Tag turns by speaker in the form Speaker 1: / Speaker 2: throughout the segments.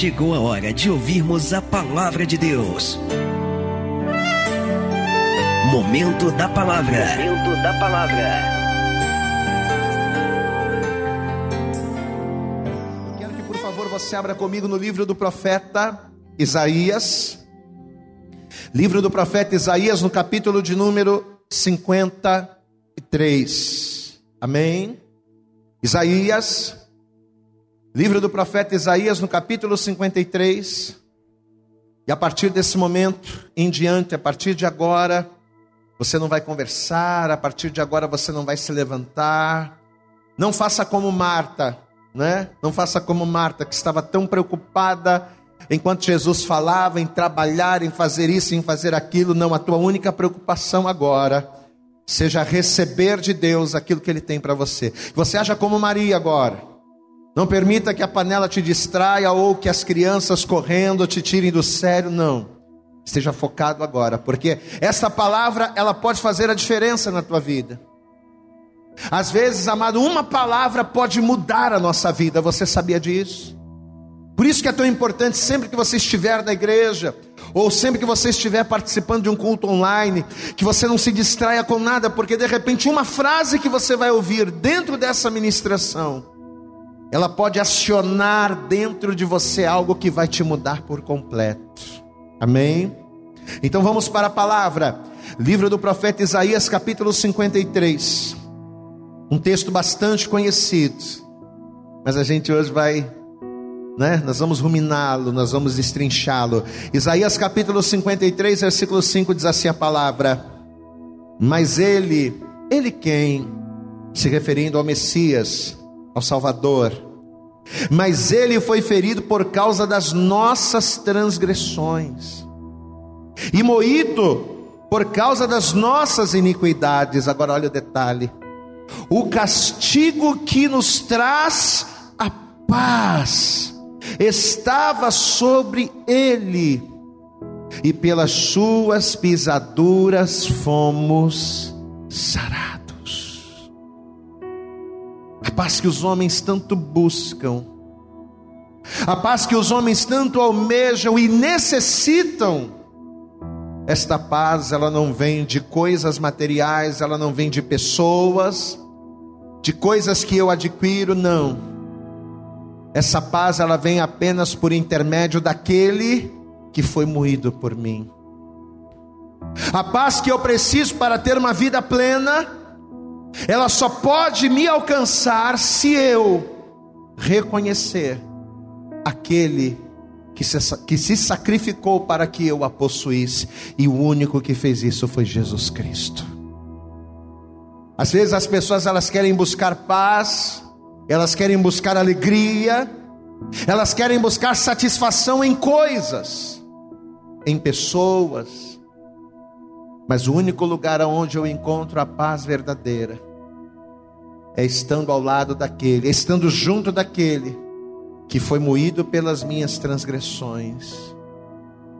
Speaker 1: chegou a hora de ouvirmos a palavra de Deus. Momento da palavra. Momento da palavra.
Speaker 2: Quero que por favor você abra comigo no livro do profeta Isaías. Livro do profeta Isaías, no capítulo de número 53. Amém? Isaías, livro do profeta Isaías, no capítulo 53. E a partir desse momento em diante, a partir de agora, você não vai conversar, a partir de agora você não vai se levantar. Não faça como Marta, né? Não faça como Marta, que estava tão preocupada enquanto Jesus falava em trabalhar, em fazer isso, em fazer aquilo. Não, a tua única preocupação agora seja receber de Deus aquilo que Ele tem para você. Você haja como Maria agora. Não permita que a panela te distraia ou que as crianças correndo te tirem do sério, não. Esteja focado agora, porque essa palavra ela pode fazer a diferença na tua vida. Às vezes, amado, uma palavra pode mudar a nossa vida. Você sabia disso? Por isso que é tão importante sempre que você estiver na igreja, ou sempre que você estiver participando de um culto online, que você não se distraia com nada, porque de repente uma frase que você vai ouvir dentro dessa ministração, ela pode acionar dentro de você algo que vai te mudar por completo. Amém? Então vamos para a palavra. Livro do profeta Isaías, capítulo 53. Um texto bastante conhecido. Mas a gente hoje vai né? Nós vamos ruminá-lo, nós vamos destrinchá-lo. Isaías capítulo 53, versículo 5 diz assim a palavra: Mas ele, ele quem? Se referindo ao Messias, ao Salvador. Mas ele foi ferido por causa das nossas transgressões, e moído por causa das nossas iniquidades. Agora olha o detalhe: o castigo que nos traz a paz estava sobre ele, e pelas suas pisaduras fomos sarados. A paz que os homens tanto buscam, a paz que os homens tanto almejam e necessitam, esta paz ela não vem de coisas materiais, ela não vem de pessoas, de coisas que eu adquiro, não. Essa paz ela vem apenas por intermédio daquele que foi moído por mim. A paz que eu preciso para ter uma vida plena, ela só pode me alcançar se eu reconhecer aquele que se, que se sacrificou para que eu a possuísse, e o único que fez isso foi Jesus Cristo. Às vezes as pessoas elas querem buscar paz, elas querem buscar alegria, elas querem buscar satisfação em coisas, em pessoas, mas o único lugar onde eu encontro a paz verdadeira é estando ao lado daquele, é estando junto daquele que foi moído pelas minhas transgressões,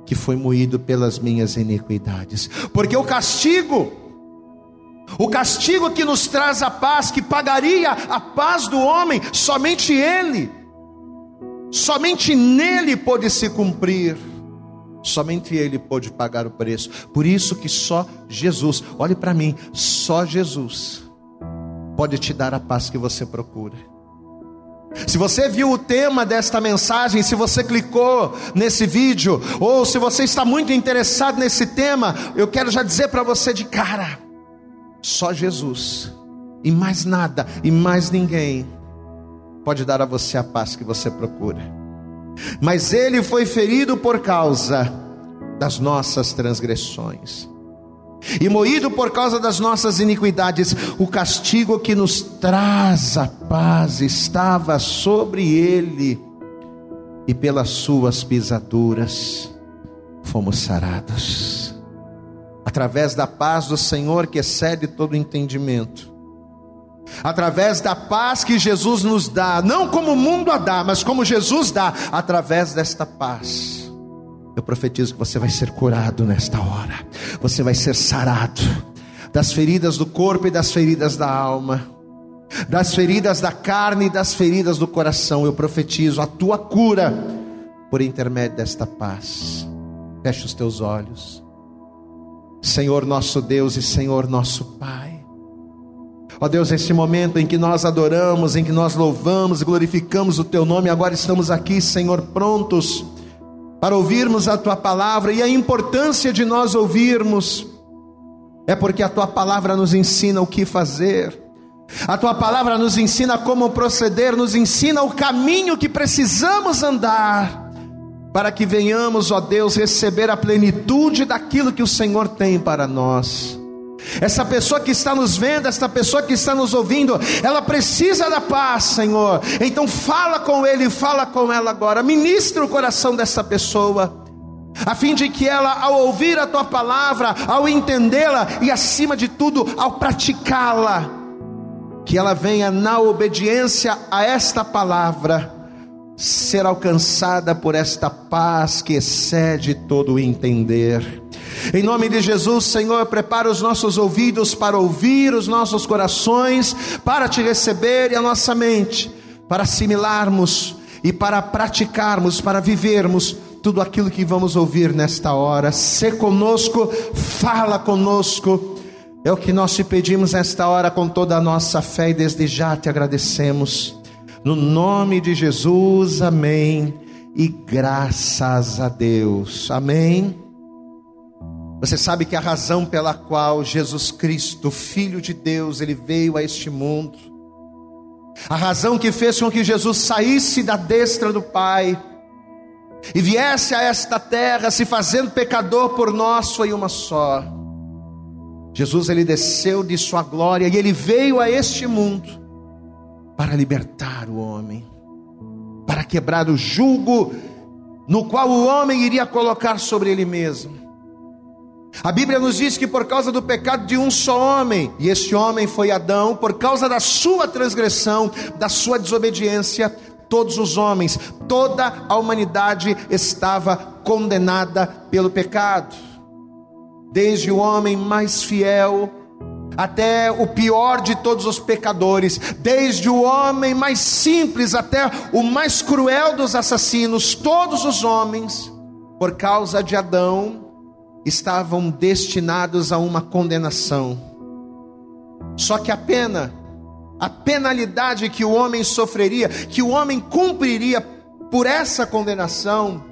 Speaker 2: que foi moído pelas minhas iniquidades, porque o castigo o castigo que nos traz a paz, que pagaria a paz do homem, somente Ele, somente nele pôde se cumprir, somente Ele pôde pagar o preço. Por isso que só Jesus, olhe para mim, só Jesus pode te dar a paz que você procura. Se você viu o tema desta mensagem, se você clicou nesse vídeo, ou se você está muito interessado nesse tema, eu quero já dizer para você de cara só Jesus, e mais nada, e mais ninguém, pode dar a você a paz que você procura. Mas ele foi ferido por causa das nossas transgressões, e moído por causa das nossas iniquidades, o castigo que nos traz a paz estava sobre ele, e pelas suas pisaduras fomos sarados. Através da paz do Senhor que excede todo entendimento, através da paz que Jesus nos dá, não como o mundo a dá, mas como Jesus dá, através desta paz. Eu profetizo que você vai ser curado nesta hora, você vai ser sarado das feridas do corpo e das feridas da alma, das feridas da carne e das feridas do coração. Eu profetizo a tua cura por intermédio desta paz. Feche os teus olhos. Senhor nosso Deus e Senhor nosso Pai. Ó Deus, nesse momento em que nós adoramos, em que nós louvamos glorificamos o Teu nome, agora estamos aqui, Senhor, prontos para ouvirmos a Tua palavra e a importância de nós ouvirmos é porque a Tua palavra nos ensina o que fazer. A tua palavra nos ensina como proceder, nos ensina o caminho que precisamos andar, para que venhamos, ó Deus, receber a plenitude daquilo que o Senhor tem para nós. Essa pessoa que está nos vendo, essa pessoa que está nos ouvindo, ela precisa da paz, Senhor. Então fala com ele, fala com ela agora. Ministra o coração dessa pessoa, a fim de que ela, ao ouvir a tua palavra, ao entendê-la e acima de tudo, ao praticá-la, que ela venha na obediência a esta palavra ser alcançada por esta paz que excede todo o entender. Em nome de Jesus, Senhor, prepara os nossos ouvidos para ouvir, os nossos corações para te receber e a nossa mente para assimilarmos e para praticarmos, para vivermos tudo aquilo que vamos ouvir nesta hora. Se conosco, fala conosco. É o que nós te pedimos nesta hora com toda a nossa fé e desde já te agradecemos. No nome de Jesus, amém. E graças a Deus, amém. Você sabe que a razão pela qual Jesus Cristo, Filho de Deus, ele veio a este mundo, a razão que fez com que Jesus saísse da destra do Pai e viesse a esta terra se fazendo pecador por nós foi uma só. Jesus ele desceu de sua glória e ele veio a este mundo para libertar o homem, para quebrar o jugo no qual o homem iria colocar sobre ele mesmo. A Bíblia nos diz que por causa do pecado de um só homem, e este homem foi Adão, por causa da sua transgressão, da sua desobediência, todos os homens, toda a humanidade estava condenada pelo pecado. Desde o homem mais fiel até o pior de todos os pecadores, desde o homem mais simples até o mais cruel dos assassinos, todos os homens, por causa de Adão, estavam destinados a uma condenação. Só que a pena, a penalidade que o homem sofreria, que o homem cumpriria por essa condenação,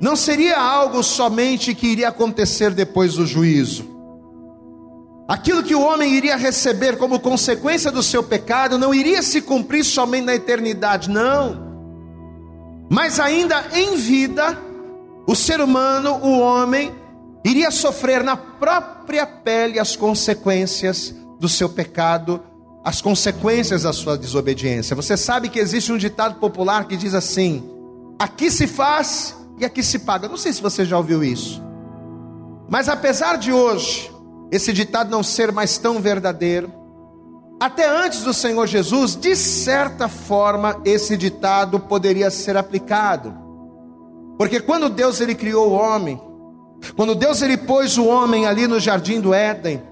Speaker 2: não seria algo somente que iria acontecer depois do juízo. Aquilo que o homem iria receber como consequência do seu pecado não iria se cumprir somente na eternidade, não. Mas ainda em vida, o ser humano, o homem, iria sofrer na própria pele as consequências do seu pecado, as consequências da sua desobediência. Você sabe que existe um ditado popular que diz assim: aqui se faz e aqui se paga. Não sei se você já ouviu isso. Mas apesar de hoje esse ditado não ser mais tão verdadeiro, até antes do Senhor Jesus, de certa forma, esse ditado poderia ser aplicado. Porque quando Deus ele criou o homem, quando Deus ele pôs o homem ali no jardim do Éden,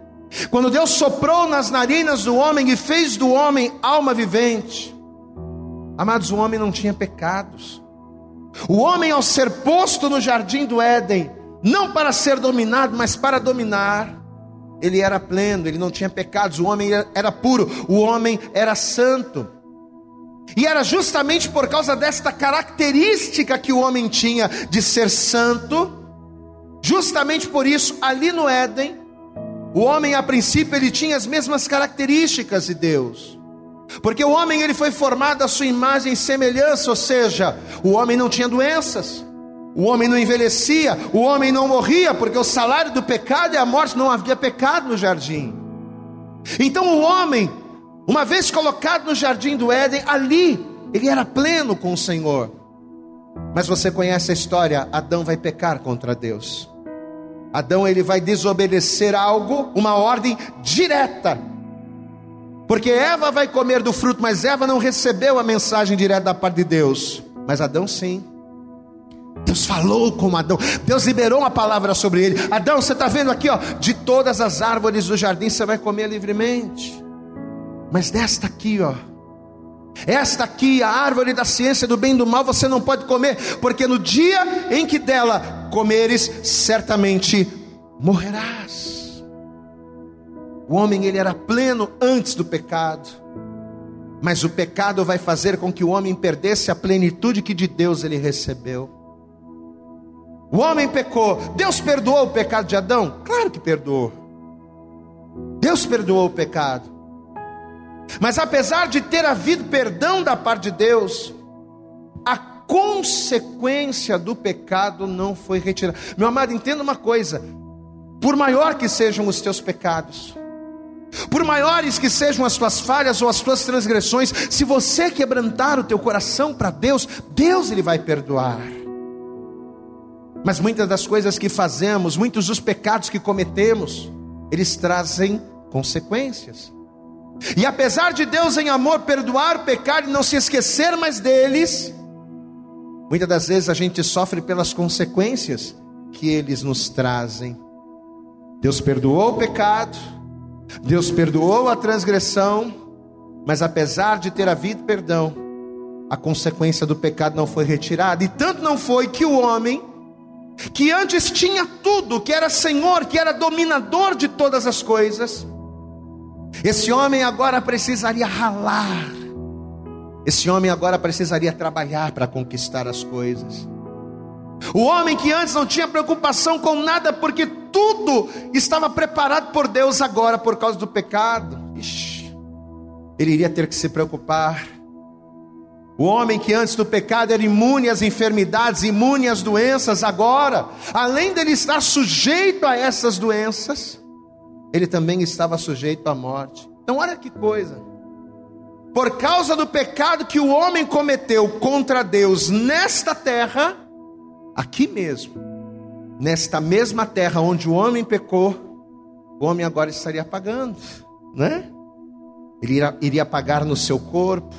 Speaker 2: quando Deus soprou nas narinas do homem e fez do homem alma vivente, amados, o homem não tinha pecados. O homem, ao ser posto no jardim do Éden, não para ser dominado, mas para dominar, ele era pleno, ele não tinha pecados, o homem era puro, o homem era santo. E era justamente por causa desta característica que o homem tinha de ser santo, justamente por isso, ali no Éden, o homem a princípio ele tinha as mesmas características de Deus. Porque o homem ele foi formado à sua imagem e semelhança, ou seja, o homem não tinha doenças. O homem não envelhecia, o homem não morria, porque o salário do pecado é a morte, não havia pecado no jardim. Então o homem uma vez colocado no jardim do Éden, ali ele era pleno com o Senhor. Mas você conhece a história, Adão vai pecar contra Deus. Adão ele vai desobedecer algo, uma ordem direta. Porque Eva vai comer do fruto, mas Eva não recebeu a mensagem direta da parte de Deus. Mas Adão sim. Deus falou com Adão, Deus liberou uma palavra sobre ele. Adão, você está vendo aqui, ó, de todas as árvores do jardim você vai comer livremente. Mas desta aqui, ó, Esta aqui, a árvore da ciência do bem e do mal, você não pode comer, porque no dia em que dela comeres, certamente morrerás. O homem ele era pleno antes do pecado, mas o pecado vai fazer com que o homem perdesse a plenitude que de Deus ele recebeu. O homem pecou, Deus perdoou o pecado de Adão? Claro que perdoou. Deus perdoou o pecado. Mas apesar de ter havido perdão da parte de Deus, a consequência do pecado não foi retirada. Meu amado, entenda uma coisa: por maior que sejam os teus pecados, por maiores que sejam as tuas falhas ou as tuas transgressões, se você quebrantar o teu coração para Deus, Deus ele vai perdoar. Mas muitas das coisas que fazemos, muitos dos pecados que cometemos, eles trazem consequências. E apesar de Deus em amor perdoar, pecar e não se esquecer mais deles, muitas das vezes a gente sofre pelas consequências que eles nos trazem. Deus perdoou o pecado, Deus perdoou a transgressão, mas apesar de ter havido perdão, a consequência do pecado não foi retirada, e tanto não foi que o homem, que antes tinha tudo, que era senhor, que era dominador de todas as coisas, esse homem agora precisaria ralar. Esse homem agora precisaria trabalhar para conquistar as coisas. O homem que antes não tinha preocupação com nada, porque tudo estava preparado por Deus agora por causa do pecado. Ele iria ter que se preocupar. O homem que antes do pecado era imune às enfermidades, imune às doenças, agora, além dele estar sujeito a essas doenças, ele também estava sujeito à morte. Então, olha que coisa. Por causa do pecado que o homem cometeu contra Deus nesta terra, aqui mesmo, nesta mesma terra onde o homem pecou, o homem agora estaria pagando, né? Ele iria, iria pagar no seu corpo,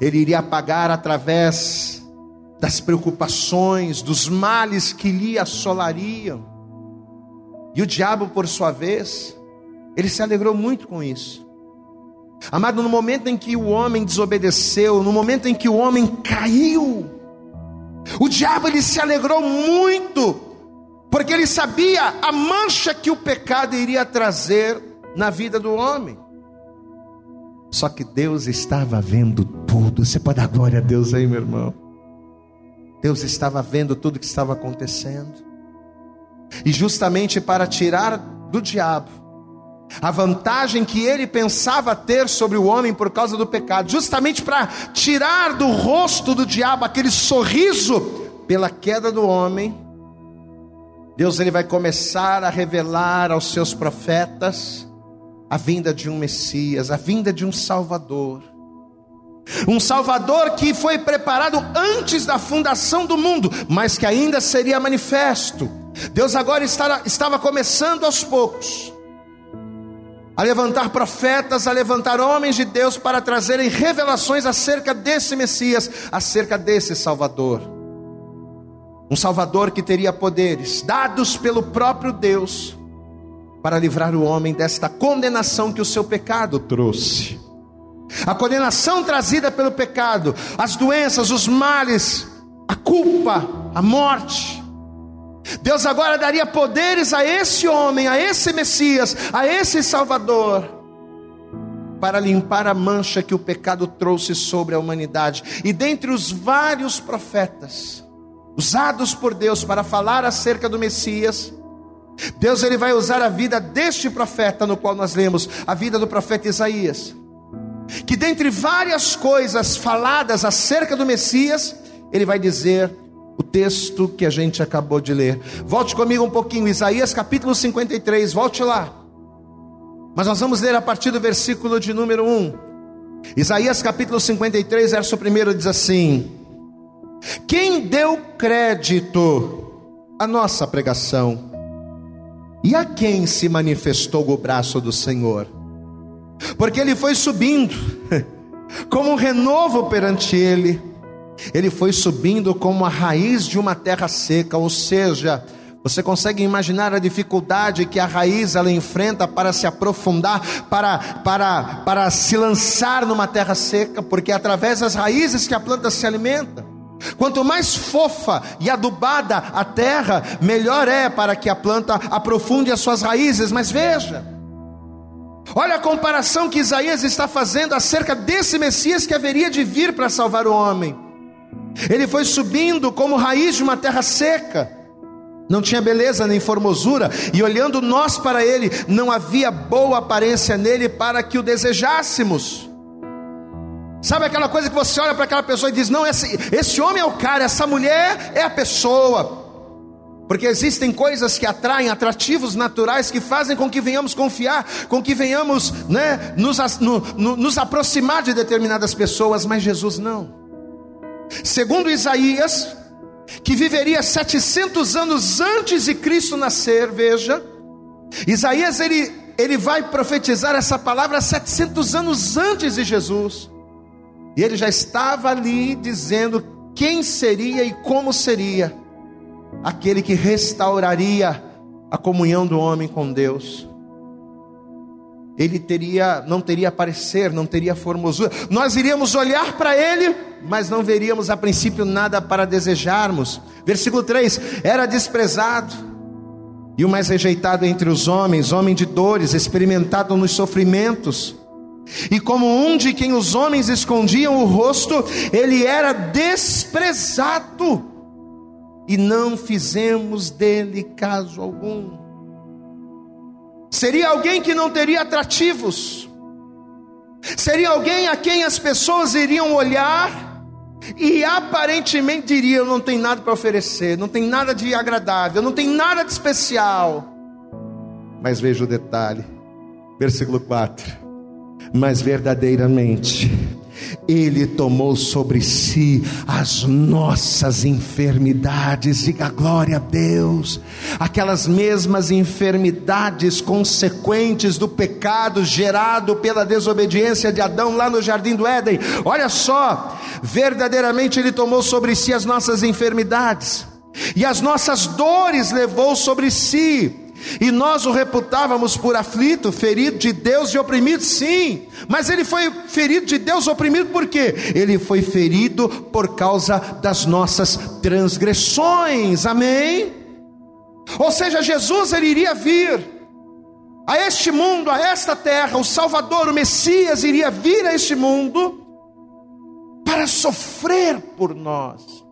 Speaker 2: ele iria pagar através das preocupações, dos males que lhe assolariam. E o diabo, por sua vez, ele se alegrou muito com isso. Amado, no momento em que o homem desobedeceu, no momento em que o homem caiu, o diabo ele se alegrou muito, porque ele sabia a mancha que o pecado iria trazer na vida do homem. Só que Deus estava vendo tudo. Você pode dar glória a Deus aí, meu irmão. Deus estava vendo tudo que estava acontecendo. E justamente para tirar do diabo a vantagem que ele pensava ter sobre o homem por causa do pecado, justamente para tirar do rosto do diabo aquele sorriso pela queda do homem, Deus ele vai começar a revelar aos seus profetas a vinda de um Messias, a vinda de um Salvador. Um Salvador que foi preparado antes da fundação do mundo, mas que ainda seria manifesto Deus agora estava começando aos poucos a levantar profetas, a levantar homens de Deus para trazerem revelações acerca desse Messias, acerca desse Salvador. Um Salvador que teria poderes dados pelo próprio Deus para livrar o homem desta condenação que o seu pecado trouxe. A condenação trazida pelo pecado, as doenças, os males, a culpa, a morte. Deus agora daria poderes a esse homem, a esse Messias, a esse Salvador, para limpar a mancha que o pecado trouxe sobre a humanidade. E dentre os vários profetas usados por Deus para falar acerca do Messias, Deus ele vai usar a vida deste profeta no qual nós lemos, a vida do profeta Isaías. Que dentre várias coisas faladas acerca do Messias, ele vai dizer o texto que a gente acabou de ler. Volte comigo um pouquinho, Isaías capítulo 53, volte lá. Mas nós vamos ler a partir do versículo de número 1. Isaías capítulo 53, verso 1 diz assim: Quem deu crédito à nossa pregação? E a quem se manifestou o braço do Senhor? Porque ele foi subindo, como um renovo perante ele ele foi subindo como a raiz de uma terra seca, ou seja, Você consegue imaginar a dificuldade que a raiz ela enfrenta para se aprofundar, para, para, para se lançar numa terra seca, porque é através das raízes que a planta se alimenta. Quanto mais fofa e adubada a terra, melhor é para que a planta aprofunde as suas raízes. Mas veja, olha a comparação que Isaías está fazendo acerca desse Messias que haveria de vir para salvar o homem. Ele foi subindo como raiz de uma terra seca não tinha beleza nem formosura, e olhando nós para ele, não havia boa aparência nele para que o desejássemos. Sabe aquela coisa que você olha para aquela pessoa e diz: Não, esse, esse homem é o cara, essa mulher é a pessoa. Porque existem coisas que atraem, atrativos naturais, que fazem com que venhamos confiar, com que venhamos né, nos, no, no, nos aproximar de determinadas pessoas, mas Jesus não. Segundo Isaías, que viveria 700 anos antes de Cristo nascer, veja. Isaías ele, ele vai profetizar essa palavra 700 anos antes de Jesus. E ele já estava ali dizendo quem seria e como seria aquele que restauraria a comunhão do homem com Deus ele teria, não teria parecer, não teria formosura. Nós iríamos olhar para ele, mas não veríamos a princípio nada para desejarmos. Versículo 3: Era desprezado e o mais rejeitado entre os homens, homem de dores, experimentado nos sofrimentos. E como um de quem os homens escondiam o rosto, ele era desprezado, e não fizemos dele caso algum. Seria alguém que não teria atrativos. Seria alguém a quem as pessoas iriam olhar e aparentemente diriam: não tem nada para oferecer, não tem nada de agradável, não tem nada de especial. Mas veja o detalhe, versículo 4: Mas verdadeiramente ele tomou sobre si as nossas enfermidades, diga glória a Deus, aquelas mesmas enfermidades consequentes do pecado gerado pela desobediência de Adão lá no jardim do Éden. Olha só, verdadeiramente ele tomou sobre si as nossas enfermidades, e as nossas dores levou sobre si e nós o reputávamos por aflito, ferido de Deus e oprimido, sim. Mas ele foi ferido de Deus, oprimido por quê? Ele foi ferido por causa das nossas transgressões. Amém? Ou seja, Jesus ele iria vir a este mundo, a esta terra, o Salvador, o Messias iria vir a este mundo para sofrer por nós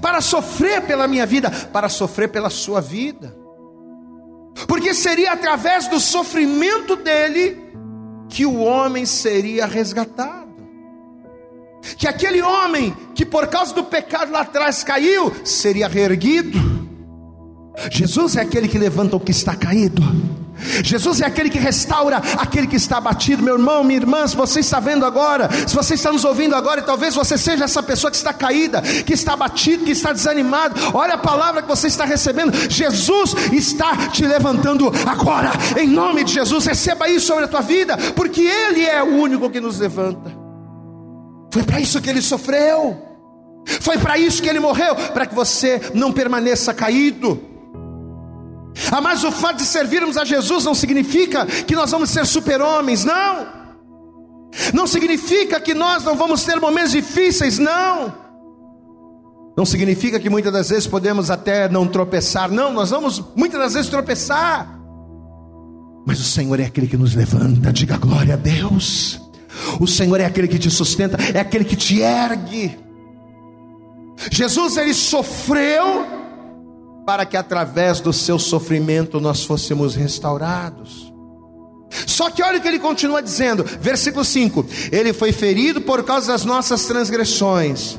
Speaker 2: para sofrer pela minha vida, para sofrer pela sua vida. Porque seria através do sofrimento dele que o homem seria resgatado. Que aquele homem que por causa do pecado lá atrás caiu, seria reerguido. Jesus é aquele que levanta o que está caído. Jesus é aquele que restaura aquele que está abatido, meu irmão, minha irmã. Se você está vendo agora, se você está nos ouvindo agora, e talvez você seja essa pessoa que está caída, que está abatido, que está desanimado. Olha a palavra que você está recebendo. Jesus está te levantando agora, em nome de Jesus. Receba isso sobre a tua vida, porque Ele é o único que nos levanta. Foi para isso que Ele sofreu, foi para isso que Ele morreu, para que você não permaneça caído. Ah, mas o fato de servirmos a Jesus não significa que nós vamos ser super-homens, não. Não significa que nós não vamos ter momentos difíceis, não. Não significa que muitas das vezes podemos até não tropeçar, não, nós vamos muitas das vezes tropeçar. Mas o Senhor é aquele que nos levanta, diga glória a Deus. O Senhor é aquele que te sustenta, é aquele que te ergue. Jesus ele sofreu para que através do seu sofrimento nós fôssemos restaurados. Só que olha o que ele continua dizendo, versículo 5: Ele foi ferido por causa das nossas transgressões,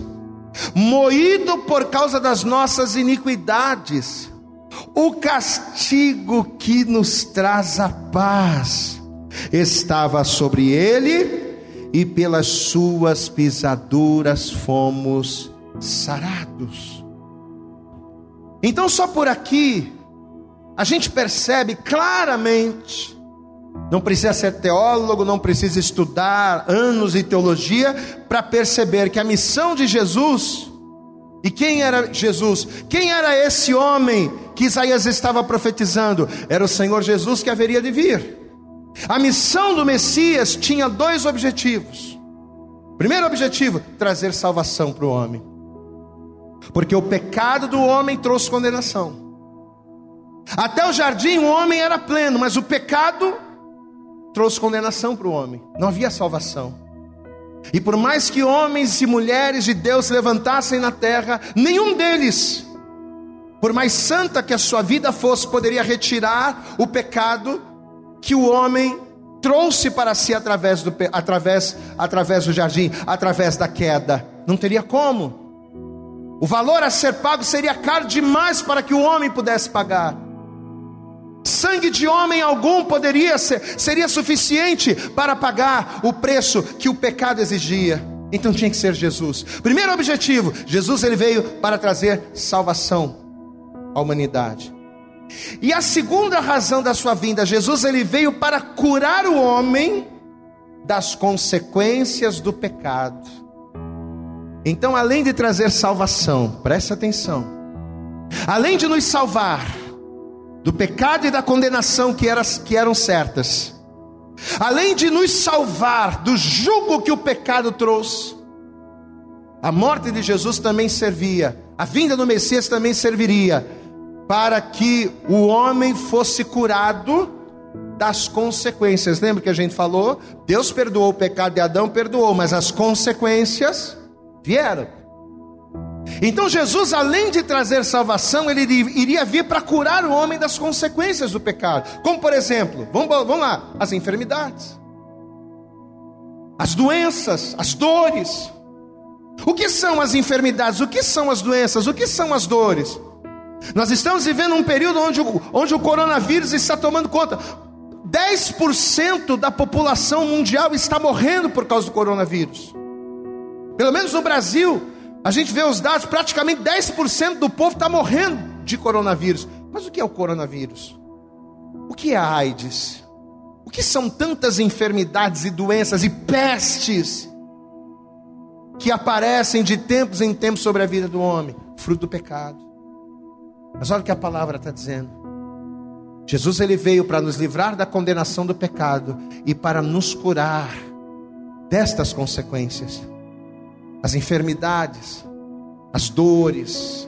Speaker 2: moído por causa das nossas iniquidades. O castigo que nos traz a paz estava sobre ele, e pelas suas pisaduras fomos sarados. Então, só por aqui, a gente percebe claramente, não precisa ser teólogo, não precisa estudar anos de teologia para perceber que a missão de Jesus E quem era Jesus? Quem era esse homem que Isaías estava profetizando? Era o Senhor Jesus que haveria de vir. A missão do Messias tinha dois objetivos. Primeiro objetivo: trazer salvação para o homem. Porque o pecado do homem trouxe condenação. Até o jardim o homem era pleno, mas o pecado trouxe condenação para o homem. Não havia salvação. E por mais que homens e mulheres de Deus se levantassem na terra, nenhum deles, por mais santa que a sua vida fosse, poderia retirar o pecado que o homem trouxe para si através do, através, através do jardim, através da queda. Não teria como. O valor a ser pago seria caro demais para que o homem pudesse pagar. Sangue de homem algum poderia ser, seria suficiente para pagar o preço que o pecado exigia. Então tinha que ser Jesus. Primeiro objetivo, Jesus ele veio para trazer salvação à humanidade. E a segunda razão da sua vinda, Jesus ele veio para curar o homem das consequências do pecado. Então, além de trazer salvação, preste atenção. Além de nos salvar, do pecado e da condenação que, era, que eram certas, além de nos salvar do jugo que o pecado trouxe, a morte de Jesus também servia, a vinda do Messias também serviria para que o homem fosse curado das consequências. Lembra que a gente falou? Deus perdoou o pecado de Adão, perdoou, mas as consequências vieram. Então Jesus, além de trazer salvação, ele iria vir para curar o homem das consequências do pecado. Como por exemplo, vamos, vamos lá, as enfermidades, as doenças, as dores. O que são as enfermidades? O que são as doenças? O que são as dores? Nós estamos vivendo um período onde, onde o coronavírus está tomando conta. 10% da população mundial está morrendo por causa do coronavírus. Pelo menos no Brasil, a gente vê os dados, praticamente 10% do povo está morrendo de coronavírus. Mas o que é o coronavírus? O que é a AIDS? O que são tantas enfermidades e doenças e pestes que aparecem de tempos em tempos sobre a vida do homem? Fruto do pecado. Mas olha o que a palavra está dizendo. Jesus ele veio para nos livrar da condenação do pecado e para nos curar destas consequências as enfermidades, as dores,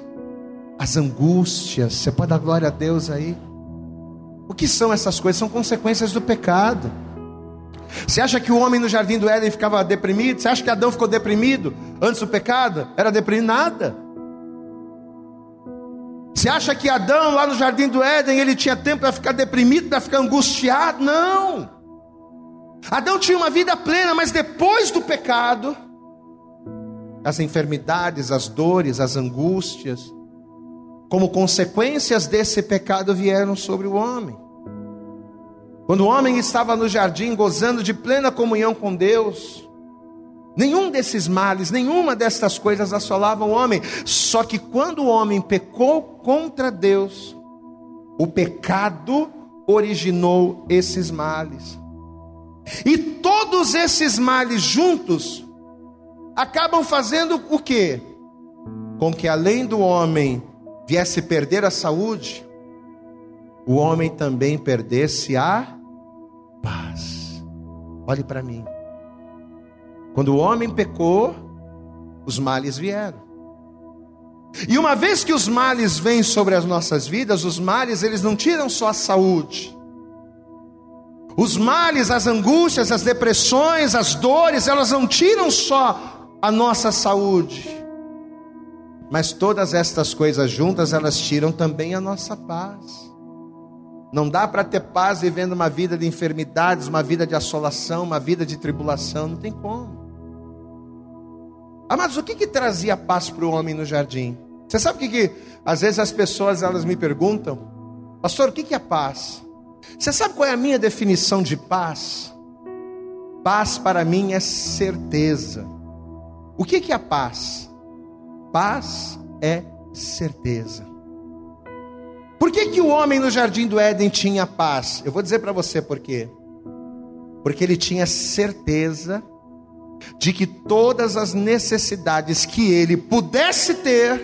Speaker 2: as angústias. Você pode dar glória a Deus aí? O que são essas coisas? São consequências do pecado. Você acha que o homem no jardim do Éden ficava deprimido? Você acha que Adão ficou deprimido antes do pecado? Era deprimido nada. Você acha que Adão lá no jardim do Éden ele tinha tempo para ficar deprimido, para ficar angustiado? Não. Adão tinha uma vida plena, mas depois do pecado, as enfermidades, as dores, as angústias, como consequências desse pecado vieram sobre o homem. Quando o homem estava no jardim gozando de plena comunhão com Deus, nenhum desses males, nenhuma destas coisas assolava o homem. Só que quando o homem pecou contra Deus, o pecado originou esses males. E todos esses males juntos acabam fazendo o quê? Com que além do homem viesse perder a saúde, o homem também perdesse a paz. Olhe para mim. Quando o homem pecou, os males vieram. E uma vez que os males vêm sobre as nossas vidas, os males eles não tiram só a saúde. Os males, as angústias, as depressões, as dores, elas não tiram só a nossa saúde. Mas todas estas coisas juntas, elas tiram também a nossa paz. Não dá para ter paz vivendo uma vida de enfermidades, uma vida de assolação, uma vida de tribulação, não tem como. Amados, o que, que trazia paz para o homem no jardim? Você sabe o que, que às vezes as pessoas elas me perguntam, pastor, o que, que é paz? Você sabe qual é a minha definição de paz? Paz para mim é certeza. O que é a paz? Paz é certeza. Por que, que o homem no jardim do Éden tinha paz? Eu vou dizer para você por quê. Porque ele tinha certeza de que todas as necessidades que ele pudesse ter,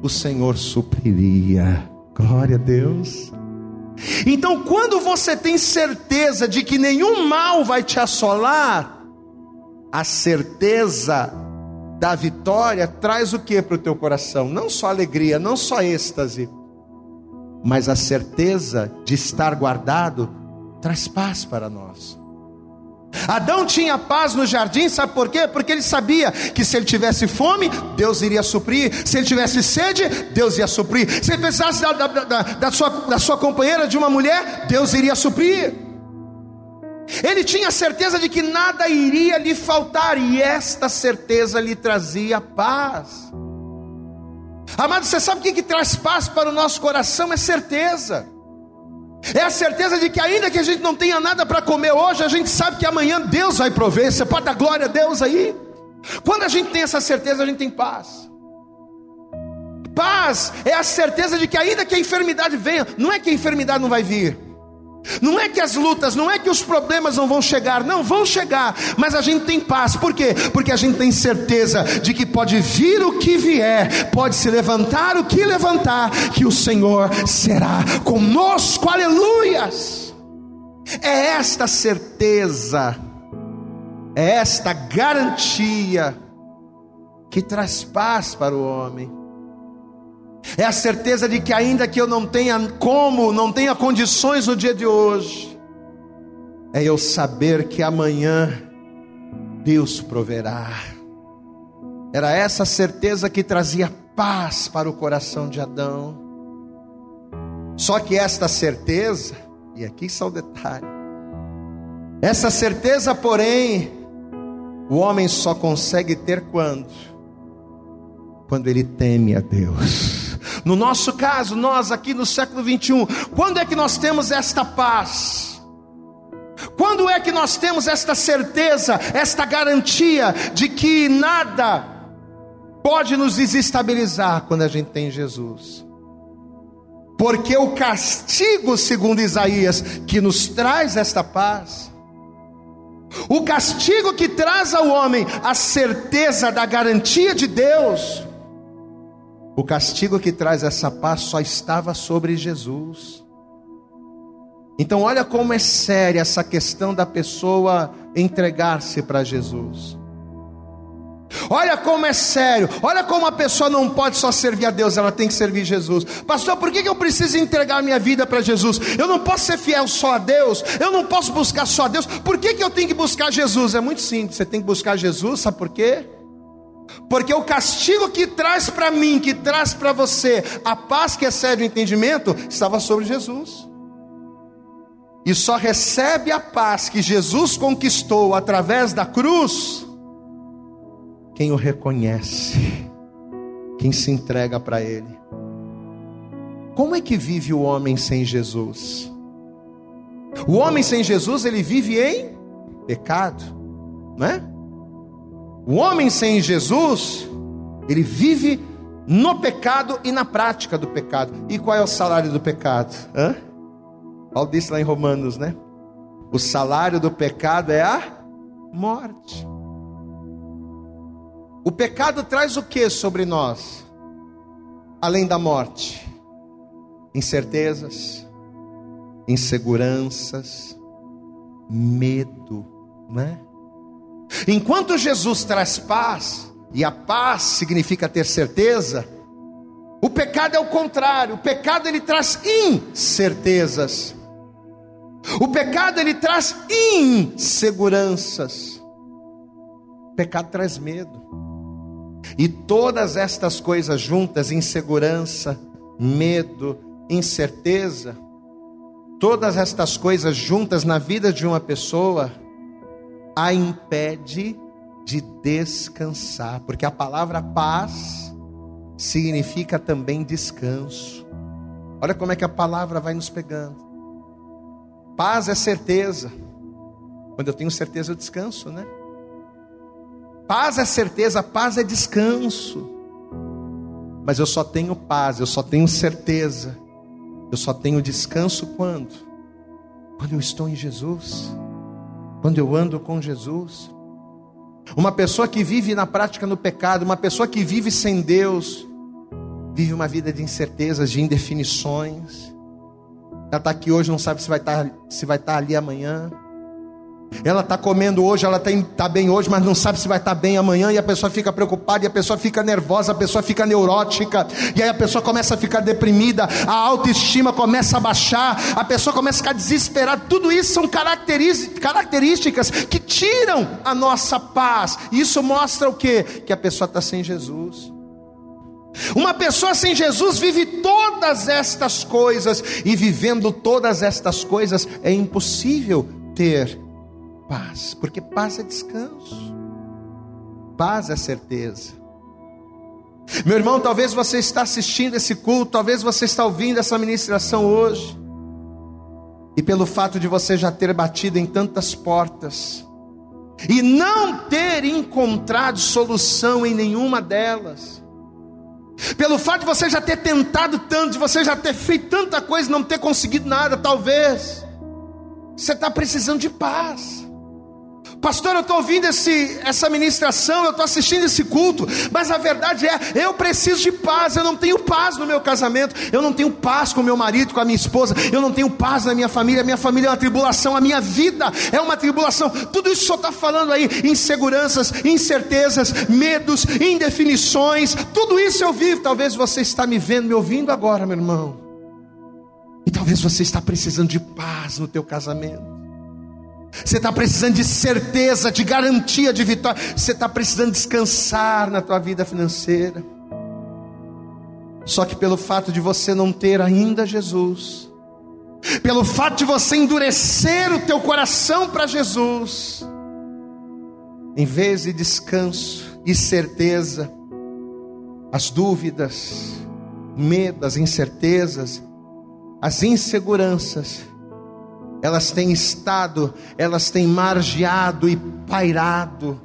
Speaker 2: o Senhor supriria. Glória a Deus. Então, quando você tem certeza de que nenhum mal vai te assolar, a certeza da vitória traz o que para o teu coração? Não só alegria, não só êxtase, mas a certeza de estar guardado traz paz para nós. Adão tinha paz no jardim, sabe por quê? Porque ele sabia que se ele tivesse fome, Deus iria suprir, se ele tivesse sede, Deus ia suprir, se ele precisasse da, da, da, da, sua, da sua companheira, de uma mulher, Deus iria suprir. Ele tinha certeza de que nada iria lhe faltar, e esta certeza lhe trazia paz. Amado, você sabe o que, que traz paz para o nosso coração? É certeza. É a certeza de que, ainda que a gente não tenha nada para comer hoje, a gente sabe que amanhã Deus vai prover. Você pode dar glória a Deus aí. Quando a gente tem essa certeza, a gente tem paz. Paz é a certeza de que, ainda que a enfermidade venha, não é que a enfermidade não vai vir, não é que as lutas, não é que os problemas não vão chegar, não vão chegar, mas a gente tem paz, por quê? Porque a gente tem certeza de que pode vir o que vier, pode se levantar o que levantar, que o Senhor será conosco, aleluias. É esta certeza, é esta garantia que traz paz para o homem é a certeza de que, ainda que eu não tenha como, não tenha condições no dia de hoje, é eu saber que amanhã Deus proverá. Era essa certeza que trazia paz para o coração de Adão. Só que esta certeza, e aqui está o detalhe, essa certeza, porém, o homem só consegue ter quando? Quando ele teme a Deus. No nosso caso, nós aqui no século 21, quando é que nós temos esta paz? Quando é que nós temos esta certeza, esta garantia de que nada pode nos desestabilizar quando a gente tem Jesus? Porque o castigo, segundo Isaías, que nos traz esta paz, o castigo que traz ao homem a certeza da garantia de Deus, o castigo que traz essa paz só estava sobre Jesus. Então, olha como é séria essa questão da pessoa entregar-se para Jesus. Olha como é sério, olha como a pessoa não pode só servir a Deus, ela tem que servir Jesus. Pastor, por que eu preciso entregar minha vida para Jesus? Eu não posso ser fiel só a Deus, eu não posso buscar só a Deus, por que, eu tenho que buscar Jesus? É muito simples, você tem que buscar Jesus, sabe por quê? Porque o castigo que traz para mim, que traz para você a paz que excede o entendimento, estava sobre Jesus. E só recebe a paz que Jesus conquistou através da cruz quem o reconhece, quem se entrega para Ele. Como é que vive o homem sem Jesus? O homem sem Jesus, ele vive em pecado, não é? O homem sem Jesus, ele vive no pecado e na prática do pecado. E qual é o salário do pecado? Hã? Paulo disse lá em Romanos, né? O salário do pecado é a morte. O pecado traz o que sobre nós? Além da morte? Incertezas, inseguranças, medo, né? Enquanto Jesus traz paz, e a paz significa ter certeza, o pecado é o contrário, o pecado ele traz incertezas. O pecado ele traz inseguranças. O pecado traz medo. E todas estas coisas juntas, insegurança, medo, incerteza, todas estas coisas juntas na vida de uma pessoa, a impede de descansar, porque a palavra paz significa também descanso. Olha como é que a palavra vai nos pegando. Paz é certeza. Quando eu tenho certeza, eu descanso, né? Paz é certeza, paz é descanso. Mas eu só tenho paz, eu só tenho certeza. Eu só tenho descanso quando? Quando eu estou em Jesus quando eu ando com Jesus. Uma pessoa que vive na prática no pecado, uma pessoa que vive sem Deus, vive uma vida de incertezas, de indefinições. Ela está aqui hoje, não sabe se vai estar, se vai estar ali amanhã. Ela está comendo hoje, ela está tá bem hoje, mas não sabe se vai estar tá bem amanhã, e a pessoa fica preocupada, e a pessoa fica nervosa, a pessoa fica neurótica, e aí a pessoa começa a ficar deprimida, a autoestima começa a baixar, a pessoa começa a ficar desesperada. Tudo isso são características que tiram a nossa paz. E isso mostra o que? Que a pessoa está sem Jesus. Uma pessoa sem Jesus vive todas estas coisas, e vivendo todas estas coisas é impossível ter paz, porque paz é descanso, paz é certeza. Meu irmão, talvez você está assistindo esse culto, talvez você está ouvindo essa ministração hoje, e pelo fato de você já ter batido em tantas portas, e não ter encontrado solução em nenhuma delas, pelo fato de você já ter tentado tanto, de você já ter feito tanta coisa e não ter conseguido nada, talvez, você está precisando de paz. Pastor, eu estou ouvindo esse, essa ministração, eu estou assistindo esse culto, mas a verdade é, eu preciso de paz, eu não tenho paz no meu casamento, eu não tenho paz com meu marido, com a minha esposa, eu não tenho paz na minha família, a minha família é uma tribulação, a minha vida é uma tribulação, tudo isso só está falando aí, inseguranças, incertezas, medos, indefinições, tudo isso eu vivo, talvez você está me vendo, me ouvindo agora, meu irmão, e talvez você está precisando de paz no teu casamento, você está precisando de certeza, de garantia de vitória. Você está precisando descansar na tua vida financeira. Só que pelo fato de você não ter ainda Jesus, pelo fato de você endurecer o teu coração para Jesus, em vez de descanso e certeza, as dúvidas, medo, as incertezas, as inseguranças, elas têm estado, elas têm margeado e pairado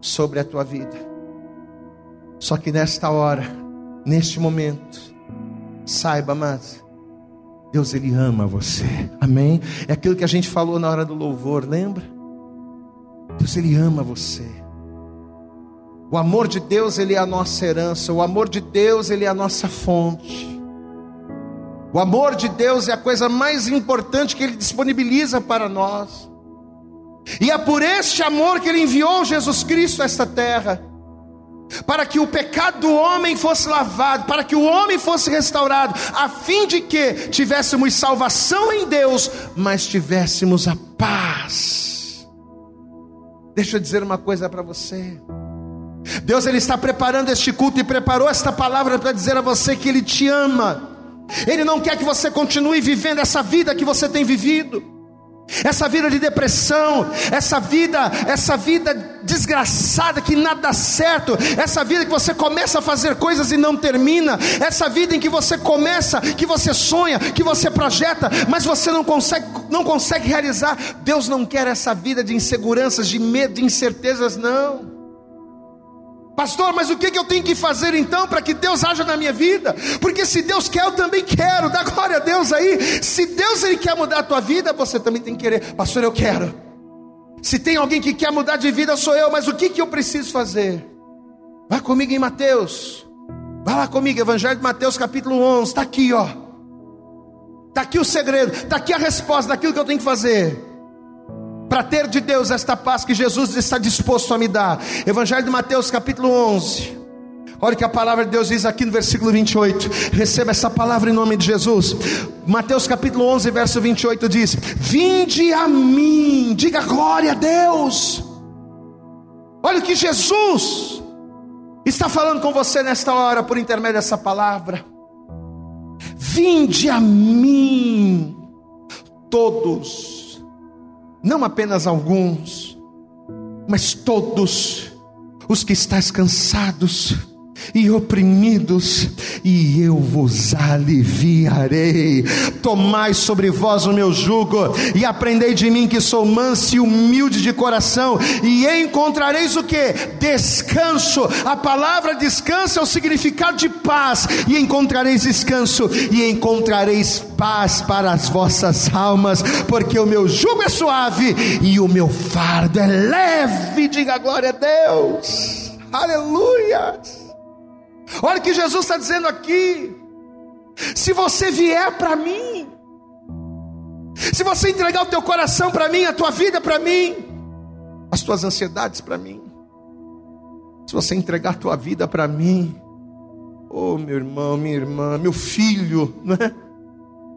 Speaker 2: sobre a tua vida. Só que nesta hora, neste momento, saiba, mas Deus ele ama você. Amém? É aquilo que a gente falou na hora do louvor, lembra? Deus ele ama você. O amor de Deus ele é a nossa herança, o amor de Deus ele é a nossa fonte. O amor de Deus é a coisa mais importante que Ele disponibiliza para nós. E é por este amor que Ele enviou Jesus Cristo a esta terra, para que o pecado do homem fosse lavado, para que o homem fosse restaurado, a fim de que tivéssemos salvação em Deus, mas tivéssemos a paz. Deixa eu dizer uma coisa para você. Deus ele está preparando este culto e preparou esta palavra para dizer a você que ele te ama ele não quer que você continue vivendo essa vida que você tem vivido. Essa vida de depressão, essa vida, essa vida desgraçada que nada dá certo, essa vida que você começa a fazer coisas e não termina, essa vida em que você começa, que você sonha, que você projeta, mas você não consegue, não consegue realizar. Deus não quer essa vida de inseguranças, de medo, de incertezas, não. Pastor, mas o que eu tenho que fazer então para que Deus haja na minha vida? Porque se Deus quer, eu também quero. Dá glória a Deus aí. Se Deus ele quer mudar a tua vida, você também tem que querer. Pastor, eu quero. Se tem alguém que quer mudar de vida, sou eu. Mas o que, que eu preciso fazer? Vá comigo em Mateus. Vá lá comigo, Evangelho de Mateus, capítulo 11. Está aqui, ó. Está aqui o segredo. Está aqui a resposta daquilo que eu tenho que fazer para ter de Deus esta paz que Jesus está disposto a me dar. Evangelho de Mateus, capítulo 11. Olha o que a palavra de Deus diz aqui no versículo 28. Receba essa palavra em nome de Jesus. Mateus capítulo 11, verso 28 diz: Vinde a mim, diga glória a Deus. Olha o que Jesus está falando com você nesta hora por intermédio dessa palavra. Vinde a mim, todos não apenas alguns, mas todos os que estáis cansados e oprimidos, e eu vos aliviarei. Tomai sobre vós o meu jugo, e aprendei de mim que sou manso e humilde de coração, e encontrareis o que? Descanso. A palavra descanso é o significado de paz, e encontrareis descanso, e encontrareis paz para as vossas almas, porque o meu jugo é suave e o meu fardo é leve. Diga glória a Deus. Aleluia. Olha o que Jesus está dizendo aqui. Se você vier para mim, se você entregar o teu coração para mim, a tua vida para mim, as tuas ansiedades para mim, se você entregar a tua vida para mim, oh meu irmão, minha irmã, meu filho, não é?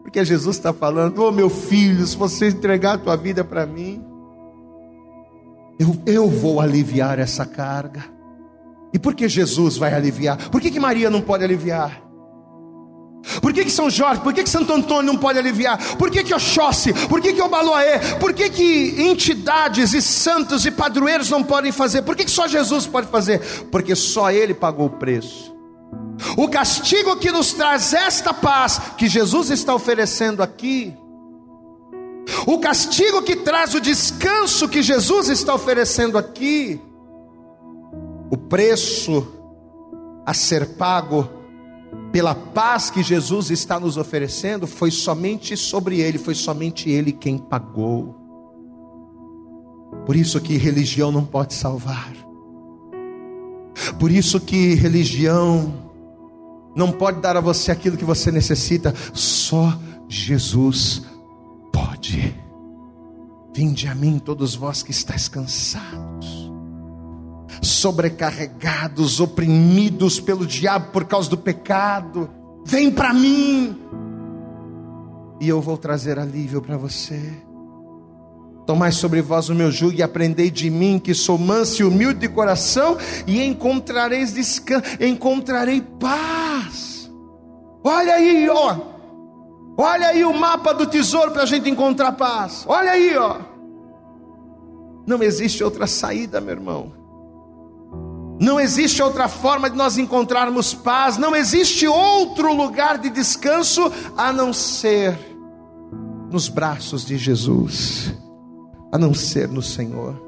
Speaker 2: Porque Jesus está falando, oh meu filho, se você entregar a tua vida para mim, eu, eu vou aliviar essa carga. E por que Jesus vai aliviar? Por que, que Maria não pode aliviar? Por que, que São Jorge, por que, que Santo Antônio não pode aliviar? Por que, que Oxóssi, por que, que Obaloé, por que, que entidades e santos e padroeiros não podem fazer? Por que, que só Jesus pode fazer? Porque só Ele pagou o preço. O castigo que nos traz esta paz que Jesus está oferecendo aqui, o castigo que traz o descanso que Jesus está oferecendo aqui, o preço a ser pago pela paz que Jesus está nos oferecendo foi somente sobre ele, foi somente ele quem pagou. Por isso que religião não pode salvar. Por isso que religião não pode dar a você aquilo que você necessita, só Jesus pode. Vinde a mim todos vós que estáis cansados sobrecarregados, oprimidos pelo diabo por causa do pecado. Vem para mim, e eu vou trazer alívio para você. Tomai sobre vós o meu jugo e aprendei de mim, que sou manso e humilde de coração, e encontrareis descanso, encontrarei paz. Olha aí, ó. Olha aí o mapa do tesouro para a gente encontrar paz. Olha aí, ó. Não existe outra saída, meu irmão. Não existe outra forma de nós encontrarmos paz, não existe outro lugar de descanso a não ser nos braços de Jesus, a não ser no Senhor.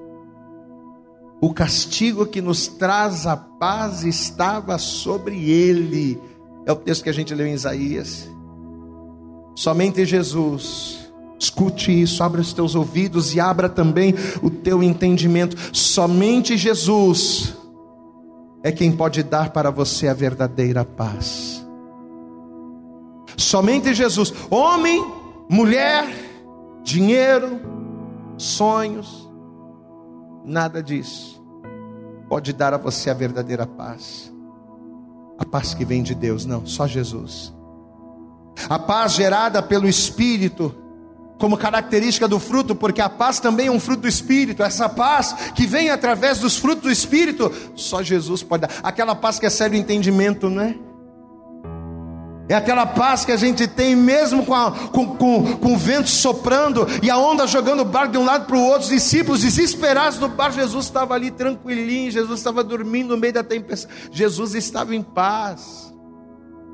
Speaker 2: O castigo que nos traz a paz estava sobre ele. É o texto que a gente leu em Isaías. Somente Jesus. Escute isso, abra os teus ouvidos e abra também o teu entendimento. Somente Jesus é quem pode dar para você a verdadeira paz. Somente Jesus, homem, mulher, dinheiro, sonhos, nada disso pode dar a você a verdadeira paz. A paz que vem de Deus, não, só Jesus. A paz gerada pelo Espírito como característica do fruto, porque a paz também é um fruto do Espírito. Essa paz que vem através dos frutos do Espírito, só Jesus pode dar. Aquela paz que é sério entendimento, não é? É aquela paz que a gente tem mesmo com, a, com, com, com, o vento soprando e a onda jogando o barco de um lado para o outro. Os discípulos desesperados no barco. Jesus estava ali tranquilinho. Jesus estava dormindo no meio da tempestade. Jesus estava em paz.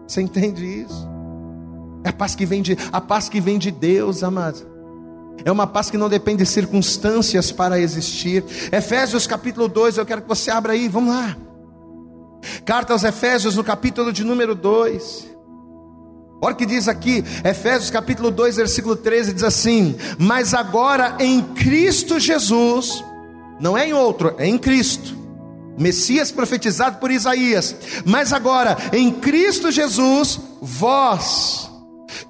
Speaker 2: Você entende isso? É a paz que vem de, a paz que vem de Deus, amado. É uma paz que não depende de circunstâncias para existir. Efésios capítulo 2, eu quero que você abra aí, vamos lá. Carta aos Efésios, no capítulo de número 2. Olha o que diz aqui, Efésios capítulo 2, versículo 13, diz assim: Mas agora em Cristo Jesus, não é em outro, é em Cristo. Messias profetizado por Isaías. Mas agora, em Cristo Jesus, vós,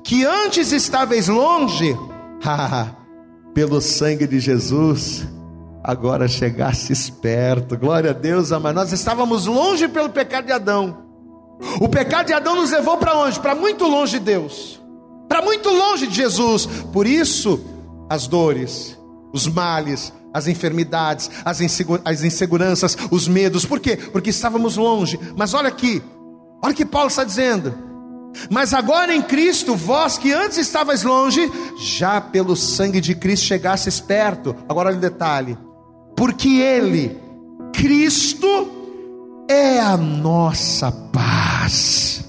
Speaker 2: que antes estáveis longe, pelo sangue de Jesus, agora chegastes perto. Glória a Deus, amado. Nós estávamos longe pelo pecado de Adão. O pecado de Adão nos levou para onde? Para muito longe de Deus, para muito longe de Jesus. Por isso, as dores, os males, as enfermidades, as, as inseguranças, os medos. Por quê? Porque estávamos longe. Mas olha aqui, olha o que Paulo está dizendo. Mas agora em Cristo, vós que antes estavais longe, já pelo sangue de Cristo chegastes perto. Agora olha o detalhe: porque Ele, Cristo, é a nossa paz,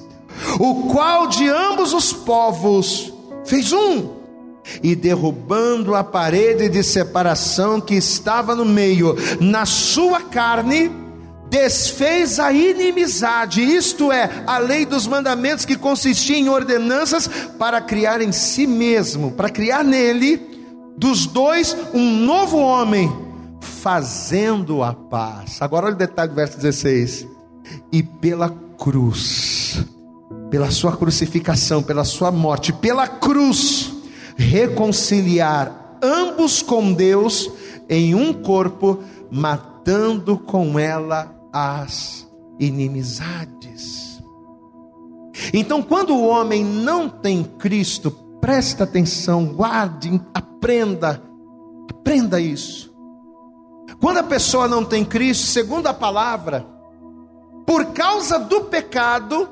Speaker 2: o qual de ambos os povos fez um, e derrubando a parede de separação que estava no meio, na sua carne, desfez a inimizade, isto é, a lei dos mandamentos que consistia em ordenanças para criar em si mesmo, para criar nele, dos dois, um novo homem, fazendo a paz. Agora olha o detalhe do verso 16: e pela cruz, pela sua crucificação, pela sua morte, pela cruz, reconciliar ambos com Deus em um corpo, matando com ela as inimizades. Então, quando o homem não tem Cristo, presta atenção, guarde, aprenda, aprenda isso. Quando a pessoa não tem Cristo, segundo a palavra, por causa do pecado,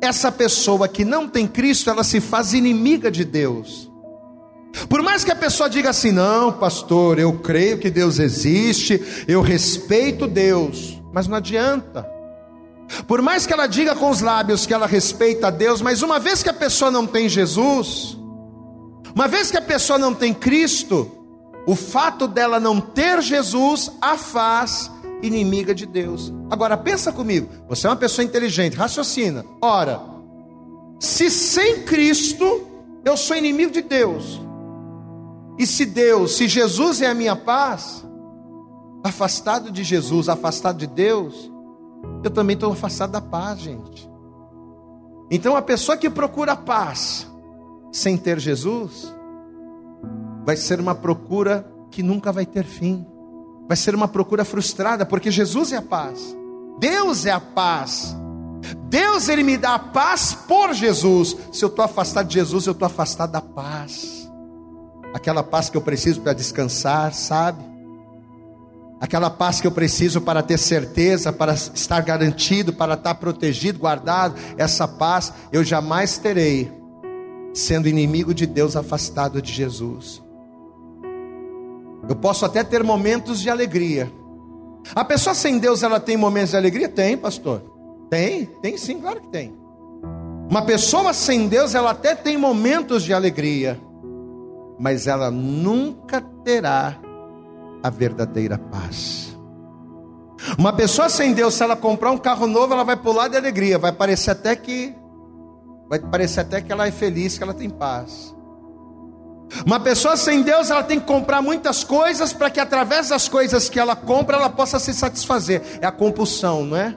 Speaker 2: essa pessoa que não tem Cristo, ela se faz inimiga de Deus. Por mais que a pessoa diga assim, não, pastor, eu creio que Deus existe, eu respeito Deus, mas não adianta. Por mais que ela diga com os lábios que ela respeita a Deus, mas uma vez que a pessoa não tem Jesus, uma vez que a pessoa não tem Cristo, o fato dela não ter Jesus a faz inimiga de Deus. Agora pensa comigo, você é uma pessoa inteligente, raciocina. Ora, se sem Cristo eu sou inimigo de Deus, e se Deus, se Jesus é a minha paz, afastado de Jesus, afastado de Deus, eu também estou afastado da paz, gente. Então a pessoa que procura paz sem ter Jesus, vai ser uma procura que nunca vai ter fim, vai ser uma procura frustrada, porque Jesus é a paz, Deus é a paz. Deus ele me dá a paz por Jesus. Se eu estou afastado de Jesus, eu estou afastado da paz. Aquela paz que eu preciso para descansar, sabe? Aquela paz que eu preciso para ter certeza, para estar garantido, para estar protegido, guardado, essa paz eu jamais terei, sendo inimigo de Deus, afastado de Jesus. Eu posso até ter momentos de alegria. A pessoa sem Deus, ela tem momentos de alegria? Tem, pastor. Tem, tem sim, claro que tem. Uma pessoa sem Deus, ela até tem momentos de alegria, mas ela nunca terá a verdadeira paz. Uma pessoa sem Deus, se ela comprar um carro novo, ela vai pular de alegria, vai parecer até que vai parecer até que ela é feliz, que ela tem paz. Uma pessoa sem Deus, ela tem que comprar muitas coisas para que através das coisas que ela compra, ela possa se satisfazer. É a compulsão, não é?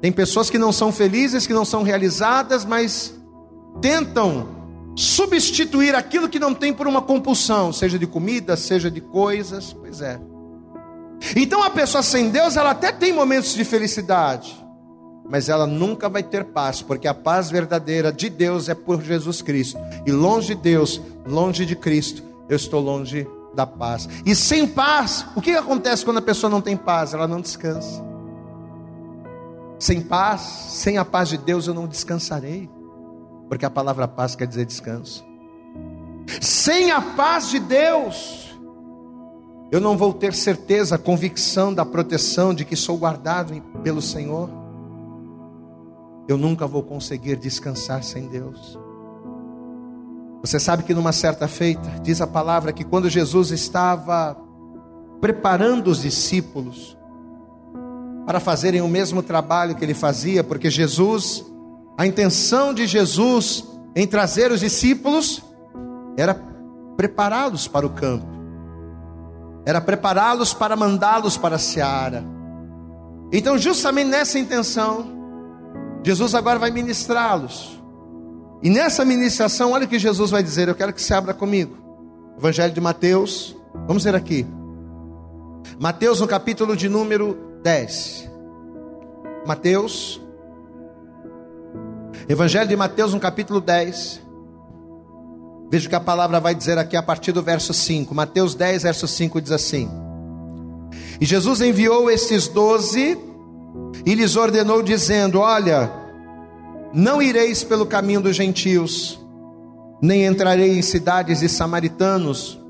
Speaker 2: Tem pessoas que não são felizes, que não são realizadas, mas tentam substituir aquilo que não tem por uma compulsão, seja de comida, seja de coisas, pois é. Então a pessoa sem Deus, ela até tem momentos de felicidade, mas ela nunca vai ter paz, porque a paz verdadeira de Deus é por Jesus Cristo. E longe de Deus, longe de Cristo, eu estou longe da paz. E sem paz, o que acontece quando a pessoa não tem paz? Ela não descansa. Sem paz, sem a paz de Deus, eu não descansarei porque a palavra paz quer dizer descanso. Sem a paz de Deus, eu não vou ter certeza, convicção da proteção de que sou guardado pelo Senhor. Eu nunca vou conseguir descansar sem Deus. Você sabe que numa certa feita, diz a palavra que quando Jesus estava preparando os discípulos para fazerem o mesmo trabalho que ele fazia, porque Jesus a intenção de Jesus em trazer os discípulos era prepará-los para o campo, era prepará-los para mandá-los para a seara. Então, justamente nessa intenção, Jesus agora vai ministrá-los. E nessa ministração, olha o que Jesus vai dizer. Eu quero que você abra comigo. Evangelho de Mateus. Vamos ver aqui. Mateus, no capítulo de número 10. Mateus, Evangelho de Mateus, no capítulo 10. Veja o que a palavra vai dizer aqui a partir do verso 5. Mateus 10, verso 5 diz assim: E Jesus enviou estes doze e lhes ordenou, dizendo: Olha, não ireis pelo caminho dos gentios, nem entrarei em cidades de samaritanos,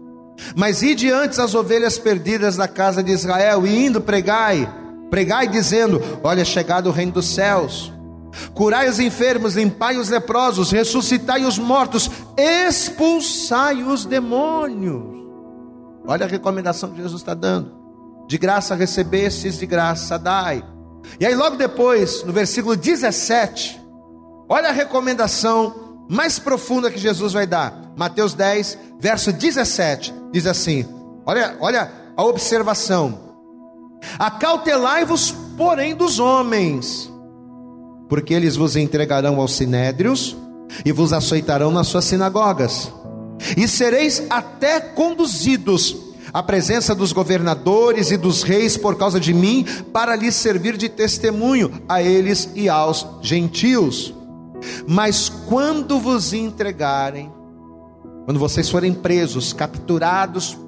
Speaker 2: mas ide antes as ovelhas perdidas da casa de Israel, e indo pregai Pregai dizendo: Olha, chegado o reino dos céus. Curai os enfermos, limpai os leprosos, ressuscitai os mortos, expulsai os demônios. Olha a recomendação que Jesus está dando. De graça recebestes, de graça dai. E aí, logo depois, no versículo 17, olha a recomendação mais profunda que Jesus vai dar. Mateus 10, verso 17, diz assim: olha, olha a observação. Acautelai-vos, porém, dos homens, porque eles vos entregarão aos sinédrios e vos açoitarão nas suas sinagogas, e sereis até conduzidos à presença dos governadores e dos reis por causa de mim, para lhes servir de testemunho a eles e aos gentios. Mas quando vos entregarem, quando vocês forem presos, capturados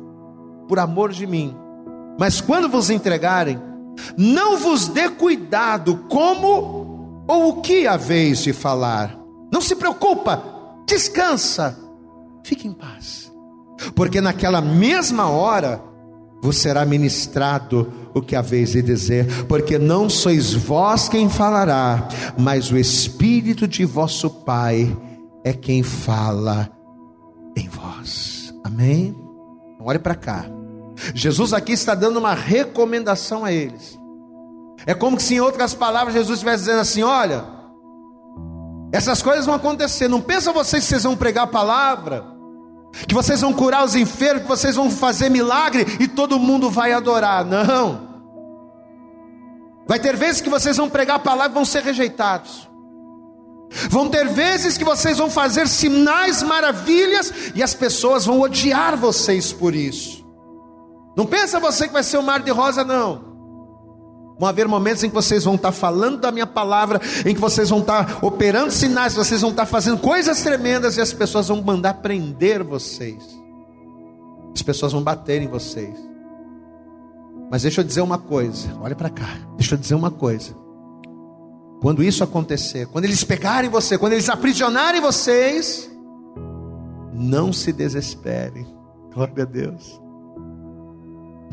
Speaker 2: por amor de mim, mas quando vos entregarem, não vos dê cuidado como ou o que haveis de falar? Não se preocupa, descansa, fique em paz. Porque naquela mesma hora vos será ministrado o que haveis de dizer, porque não sois vós quem falará, mas o Espírito de vosso Pai é quem fala em vós. Amém? Então, olhe para cá. Jesus aqui está dando uma recomendação a eles. É como se, em outras palavras, Jesus estivesse dizendo assim: olha, essas coisas vão acontecer. Não pensa vocês que vocês vão pregar a palavra, que vocês vão curar os enfermos, que vocês vão fazer milagre e todo mundo vai adorar. Não. Vai ter vezes que vocês vão pregar a palavra e vão ser rejeitados. Vão ter vezes que vocês vão fazer sinais, maravilhas, e as pessoas vão odiar vocês por isso. Não pensa você que vai ser um mar de rosa, não. Vão haver momentos em que vocês vão estar falando da minha palavra, em que vocês vão estar operando sinais, vocês vão estar fazendo coisas tremendas e as pessoas vão mandar prender vocês. As pessoas vão bater em vocês. Mas deixa eu dizer uma coisa, olha para cá, deixa eu dizer uma coisa. Quando isso acontecer, quando eles pegarem você, quando eles aprisionarem vocês, não se desesperem. Glória a Deus.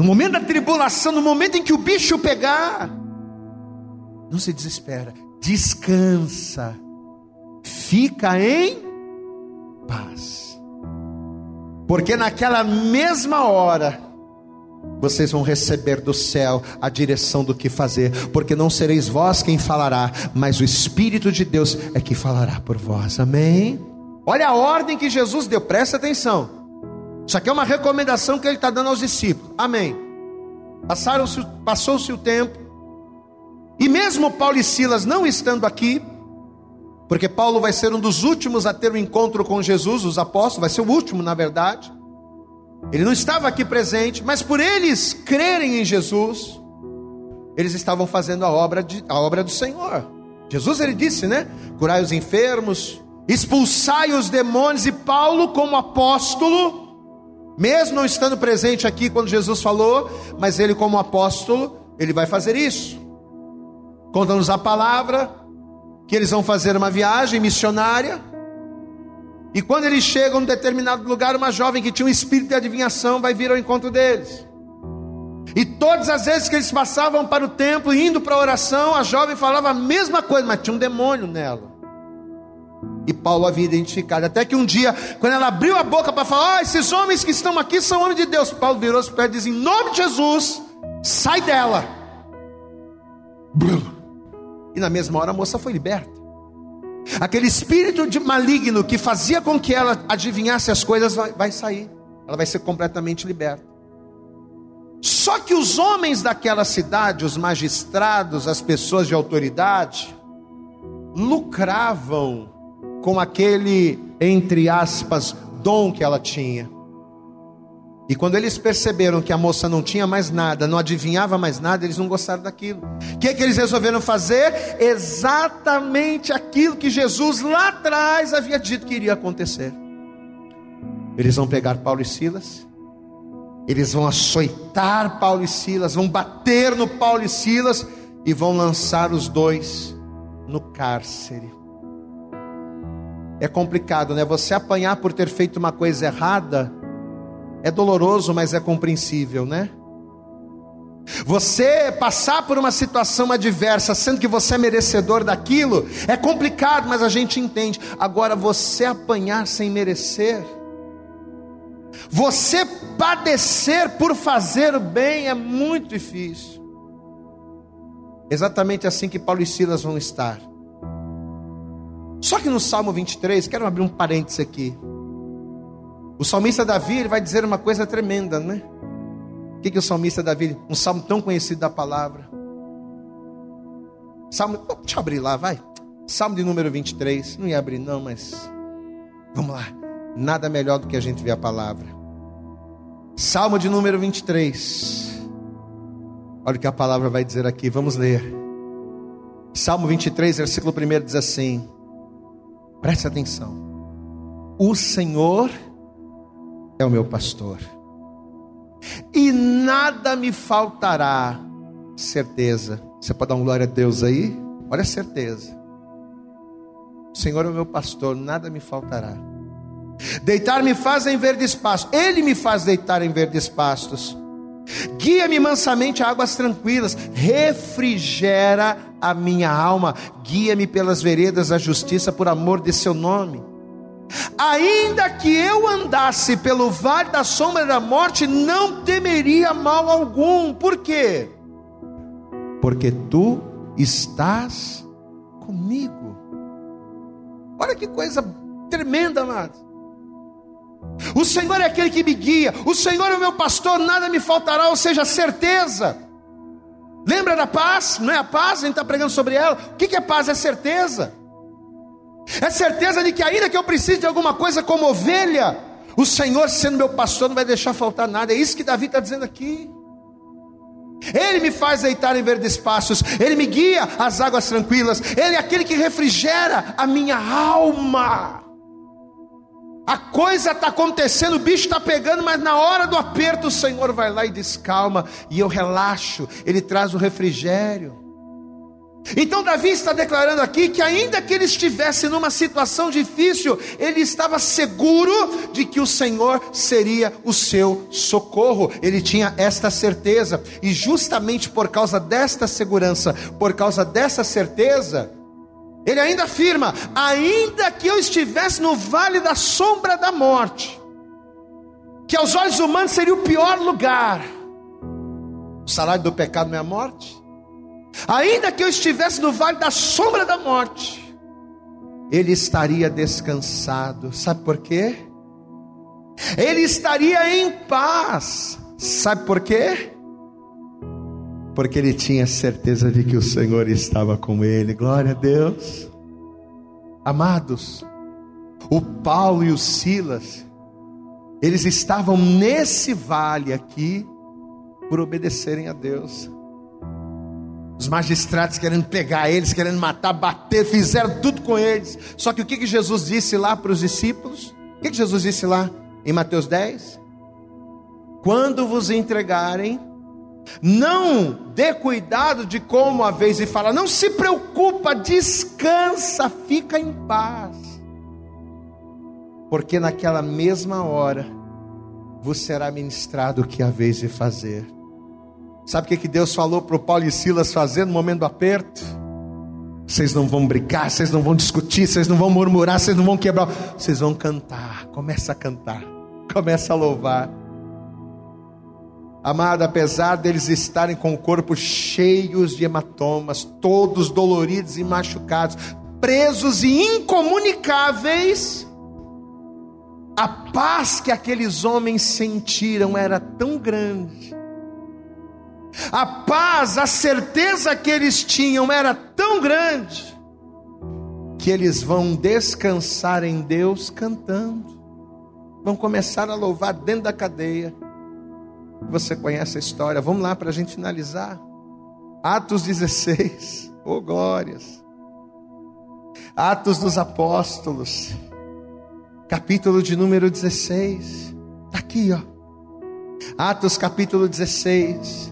Speaker 2: No momento da tribulação, no momento em que o bicho pegar, não se desespera, descansa, fica em paz, porque naquela mesma hora, vocês vão receber do céu a direção do que fazer, porque não sereis vós quem falará, mas o Espírito de Deus é que falará por vós, amém? Olha a ordem que Jesus deu, presta atenção. Isso aqui é uma recomendação que ele está dando aos discípulos. Amém. Passaram-se, passou-se o tempo. E mesmo Paulo e Silas não estando aqui, porque Paulo vai ser um dos últimos a ter um encontro com Jesus, os apóstolos, vai ser o último, na verdade. Ele não estava aqui presente, mas por eles crerem em Jesus, eles estavam fazendo a obra, de, a obra do Senhor. Jesus ele disse, né? Curai os enfermos, expulsai os demônios, e Paulo, como apóstolo, mesmo não estando presente aqui quando Jesus falou, mas ele, como apóstolo, ele vai fazer isso. Conta-nos a palavra que eles vão fazer uma viagem missionária. E quando eles chegam em um determinado lugar, uma jovem que tinha um espírito de adivinhação vai vir ao encontro deles. E todas as vezes que eles passavam para o templo, indo para a oração, a jovem falava a mesma coisa, mas tinha um demônio nela. E Paulo havia identificado. Até que um dia, quando ela abriu a boca para falar, ah, esses homens que estão aqui são homens de Deus. Paulo virou-se para ela e disse: Em nome de Jesus, sai dela. E na mesma hora a moça foi liberta. Aquele espírito de maligno que fazia com que ela adivinhasse as coisas vai sair. Ela vai ser completamente liberta. Só que os homens daquela cidade, os magistrados, as pessoas de autoridade, lucravam com aquele, entre aspas, dom que ela tinha. E quando eles perceberam que a moça não tinha mais nada, não adivinhava mais nada, eles não gostaram daquilo. O que, é que eles resolveram fazer? Exatamente aquilo que Jesus lá atrás havia dito que iria acontecer. Eles vão pegar Paulo e Silas, eles vão açoitar Paulo e Silas, vão bater no Paulo e Silas e vão lançar os dois no cárcere. É complicado, né? Você apanhar por ter feito uma coisa errada é doloroso, mas é compreensível, né? Você passar por uma situação adversa, sendo que você é merecedor daquilo, é complicado, mas a gente entende. Agora, você apanhar sem merecer, você padecer por fazer o bem é muito difícil. Exatamente assim que Paulo e Silas vão estar. Só que no Salmo 23, quero abrir um parênteses aqui. O salmista Davi ele vai dizer uma coisa tremenda, né? O que, que o salmista Davi, um salmo tão conhecido da palavra? Salmo, deixa eu abrir lá, vai. Salmo de número 23. Não ia abrir, não, mas vamos lá. Nada melhor do que a gente ver a palavra. Salmo de número 23. Olha o que a palavra vai dizer aqui, vamos ler. Salmo 23, versículo 1 diz assim: Preste atenção. O Senhor é o meu pastor e nada me faltará. Certeza. Você pode dar uma glória a Deus aí? Olha a certeza. O Senhor é o meu pastor, nada me faltará. Deitar-me faz em verdes pastos. Ele me faz deitar em verdes pastos. Guia-me mansamente a águas tranquilas. Refrigera a minha alma. Guia-me pelas veredas da justiça por amor de seu nome. Ainda que eu andasse pelo vale da sombra da morte, não temeria mal algum. Por quê? Porque tu estás comigo. Olha que coisa tremenda, amado. O Senhor é aquele que me guia, o Senhor é o meu pastor, nada me faltará, ou seja, certeza. Lembra da paz? Não é a paz? A gente está pregando sobre ela. O que é paz? É certeza. É certeza de que, ainda que eu precise de alguma coisa como ovelha, o Senhor, sendo meu pastor, não vai deixar faltar nada. É isso que Davi está dizendo aqui. Ele me faz deitar em verdes passos, Ele me guia às águas tranquilas, Ele é aquele que refrigera a minha alma. A coisa está acontecendo, o bicho está pegando, mas na hora do aperto o Senhor vai lá e descalma, e eu relaxo, Ele traz o refrigério. Então Davi está declarando aqui que ainda que ele estivesse numa situação difícil, ele estava seguro de que o Senhor seria o seu socorro. Ele tinha esta certeza, e justamente por causa desta segurança, por causa dessa certeza, ele ainda afirma: ainda que eu estivesse no vale da sombra da morte, que aos olhos humanos seria o pior lugar. O salário do pecado não é a morte? Ainda que eu estivesse no vale da sombra da morte, ele estaria descansado. Sabe por quê? Ele estaria em paz. Sabe por quê? Porque ele tinha certeza de que o Senhor estava com ele. Glória a Deus. Amados, o Paulo e o Silas, eles estavam nesse vale aqui por obedecerem a Deus. Os magistrados querendo pegar eles, querendo matar, bater, fizeram tudo com eles. Só que o que, que Jesus disse lá para os discípulos? O que, que Jesus disse lá em Mateus 10? Quando vos entregarem, não dê cuidado de como a vez e fala, não se preocupa, descansa, fica em paz. Porque naquela mesma hora vos será ministrado o que a vez de fazer. Sabe o que, que Deus falou para o Paulo e Silas fazer no momento do aperto? Vocês não vão brigar, vocês não vão discutir, vocês não vão murmurar, vocês não vão quebrar, vocês vão cantar. Começa a cantar, começa a louvar. Amado, apesar deles estarem com o corpo cheios de hematomas, todos doloridos e machucados, presos e incomunicáveis, a paz que aqueles homens sentiram era tão grande a paz, a certeza que eles tinham era tão grande que eles vão descansar em Deus cantando. Vão começar a louvar dentro da cadeia. Você conhece a história? Vamos lá para a gente finalizar. Atos 16. Oh glórias. Atos dos Apóstolos. Capítulo de número 16. Está aqui, ó. Atos capítulo 16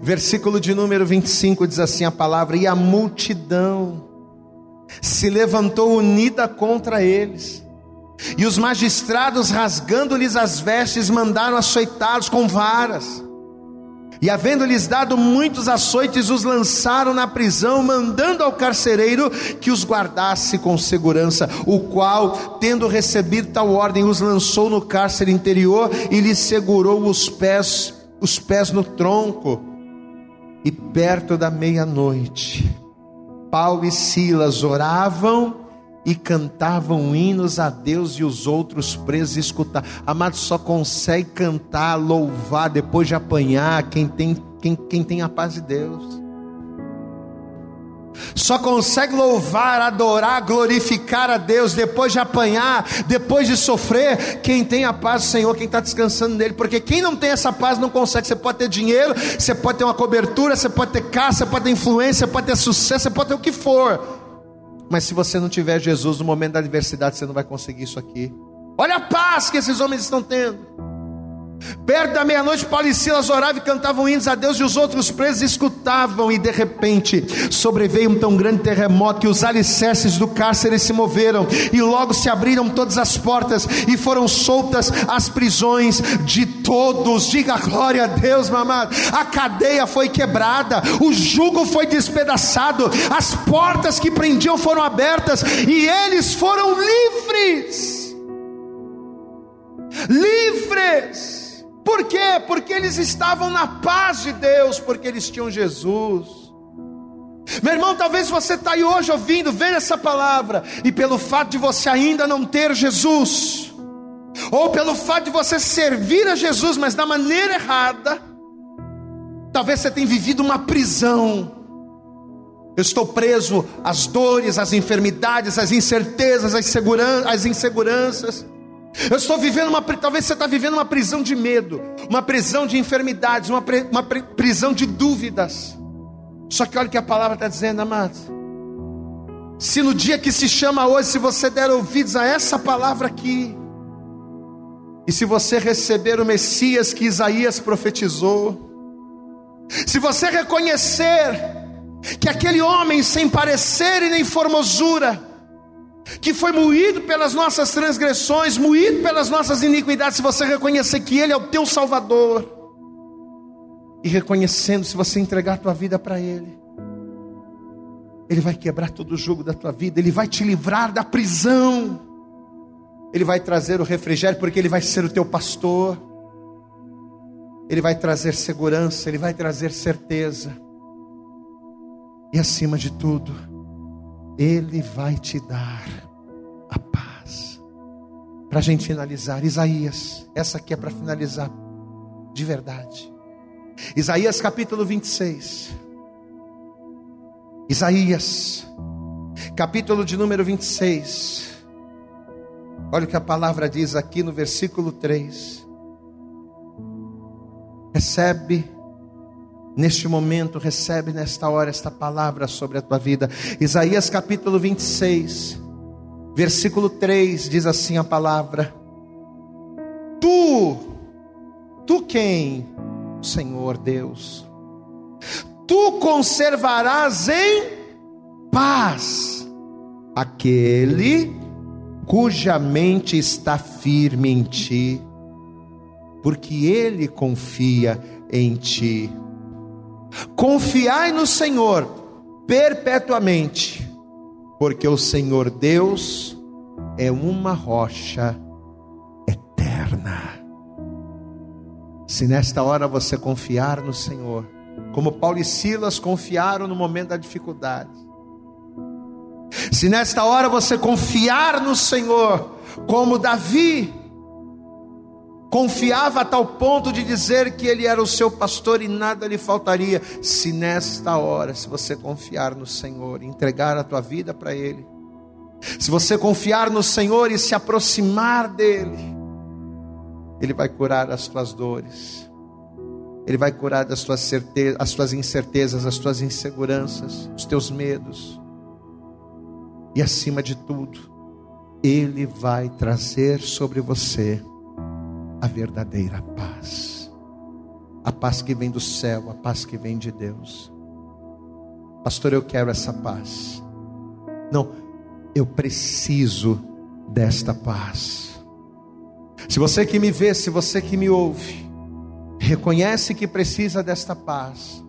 Speaker 2: Versículo de número 25 diz assim a palavra: E a multidão se levantou unida contra eles. E os magistrados, rasgando-lhes as vestes, mandaram açoitá-los com varas. E havendo-lhes dado muitos açoites, os lançaram na prisão, mandando ao carcereiro que os guardasse com segurança, o qual, tendo recebido tal ordem, os lançou no cárcere interior e lhes segurou os pés, os pés no tronco. E perto da meia-noite, Paulo e Silas oravam e cantavam hinos a Deus e os outros presos escutar. Amado, só consegue cantar, louvar depois de apanhar quem tem, quem, quem tem a paz de Deus. Só consegue louvar, adorar, glorificar a Deus depois de apanhar, depois de sofrer, quem tem a paz do Senhor, quem está descansando nele, porque quem não tem essa paz não consegue. Você pode ter dinheiro, você pode ter uma cobertura, você pode ter casa, você pode ter influência, você pode ter sucesso, você pode ter o que for, mas se você não tiver Jesus no momento da adversidade, você não vai conseguir isso aqui. Olha a paz que esses homens estão tendo. Perto da meia-noite, Paulo e Silas oravam e cantavam hinos a Deus, e os outros presos escutavam, e de repente sobreveio um tão grande terremoto que os alicerces do cárcere se moveram, e logo se abriram todas as portas, e foram soltas as prisões de todos. Diga glória a Deus, amado. A cadeia foi quebrada, o jugo foi despedaçado, as portas que prendiam foram abertas, e eles foram livres. Livres por quê? Porque eles estavam na paz de Deus, porque eles tinham Jesus. Meu irmão, talvez você está aí hoje ouvindo, vendo essa palavra, e pelo fato de você ainda não ter Jesus, ou pelo fato de você servir a Jesus, mas da maneira errada, talvez você tenha vivido uma prisão. Eu estou preso às dores, às enfermidades, às incertezas, às inseguranças. Eu estou vivendo uma, talvez você está vivendo uma prisão de medo, uma prisão de enfermidades, uma, uma prisão de dúvidas. Só que olha o que a palavra está dizendo, amados. Se no dia que se chama hoje, se você der ouvidos a essa palavra aqui, e se você receber o Messias que Isaías profetizou, se você reconhecer que aquele homem sem parecer e nem formosura, que foi moído pelas nossas transgressões, moído pelas nossas iniquidades, se você reconhecer que Ele é o teu Salvador, e reconhecendo, se você entregar a tua vida para Ele, Ele vai quebrar todo o jugo da tua vida, Ele vai te livrar da prisão, Ele vai trazer o refrigério, porque Ele vai ser o teu pastor, Ele vai trazer segurança, Ele vai trazer certeza, e acima de tudo, ele vai te dar. Para a gente finalizar, Isaías, essa aqui é para finalizar de verdade. Isaías capítulo 26. Isaías, capítulo de número 26. Olha o que a palavra diz aqui no versículo 3. Recebe neste momento, recebe nesta hora esta palavra sobre a tua vida. Isaías capítulo 26, versículo 3 diz assim a palavra: Tu, tu quem? Senhor Deus, tu conservarás em paz aquele cuja mente está firme em ti, porque ele confia em ti. Confiai no Senhor perpetuamente, porque o Senhor Deus é uma rocha eterna. Se nesta hora você confiar no Senhor, como Paulo e Silas confiaram no momento da dificuldade, se nesta hora você confiar no Senhor, como Davi Confiava a tal ponto de dizer que ele era o seu pastor e nada lhe faltaria. Se nesta hora, se você confiar no Senhor, entregar a tua vida para Ele, se você confiar no Senhor e se aproximar dEle, Ele vai curar as tuas dores, Ele vai curar das tuas as tuas incertezas, as tuas inseguranças, os teus medos, e acima de tudo, Ele vai trazer sobre você a verdadeira paz. A paz que vem do céu, a paz que vem de Deus. Pastor, eu quero essa paz. Não, eu preciso desta paz. Se você que me vê, se você que me ouve, reconhece que precisa desta paz,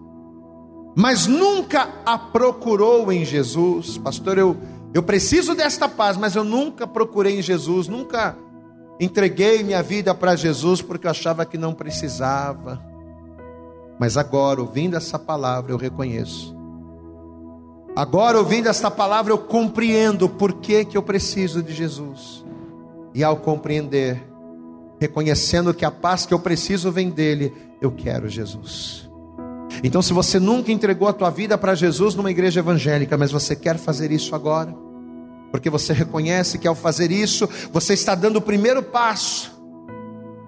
Speaker 2: mas nunca a procurou em Jesus. Pastor, eu, eu preciso desta paz, mas eu nunca procurei em Jesus, nunca entreguei minha vida para Jesus porque eu achava que não precisava. Mas agora, ouvindo essa palavra, eu reconheço. Agora, ouvindo esta palavra, eu compreendo por que, que eu preciso de Jesus. E ao compreender, reconhecendo que a paz que eu preciso vem dele, eu quero Jesus. Então, se você nunca entregou a tua vida para Jesus numa igreja evangélica, mas você quer fazer isso agora, porque você reconhece que ao fazer isso, você está dando o primeiro passo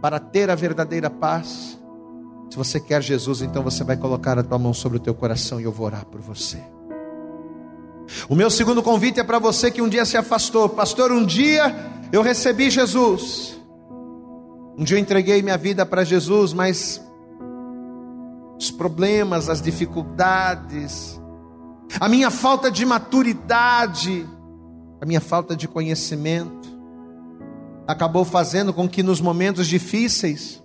Speaker 2: para ter a verdadeira paz. Se você quer Jesus, então você vai colocar a tua mão sobre o teu coração e eu vou orar por você. O meu segundo convite é para você que um dia se afastou. Pastor, um dia eu recebi Jesus. Um dia eu entreguei minha vida para Jesus, mas os problemas, as dificuldades, a minha falta de maturidade, a minha falta de conhecimento, acabou fazendo com que nos momentos difíceis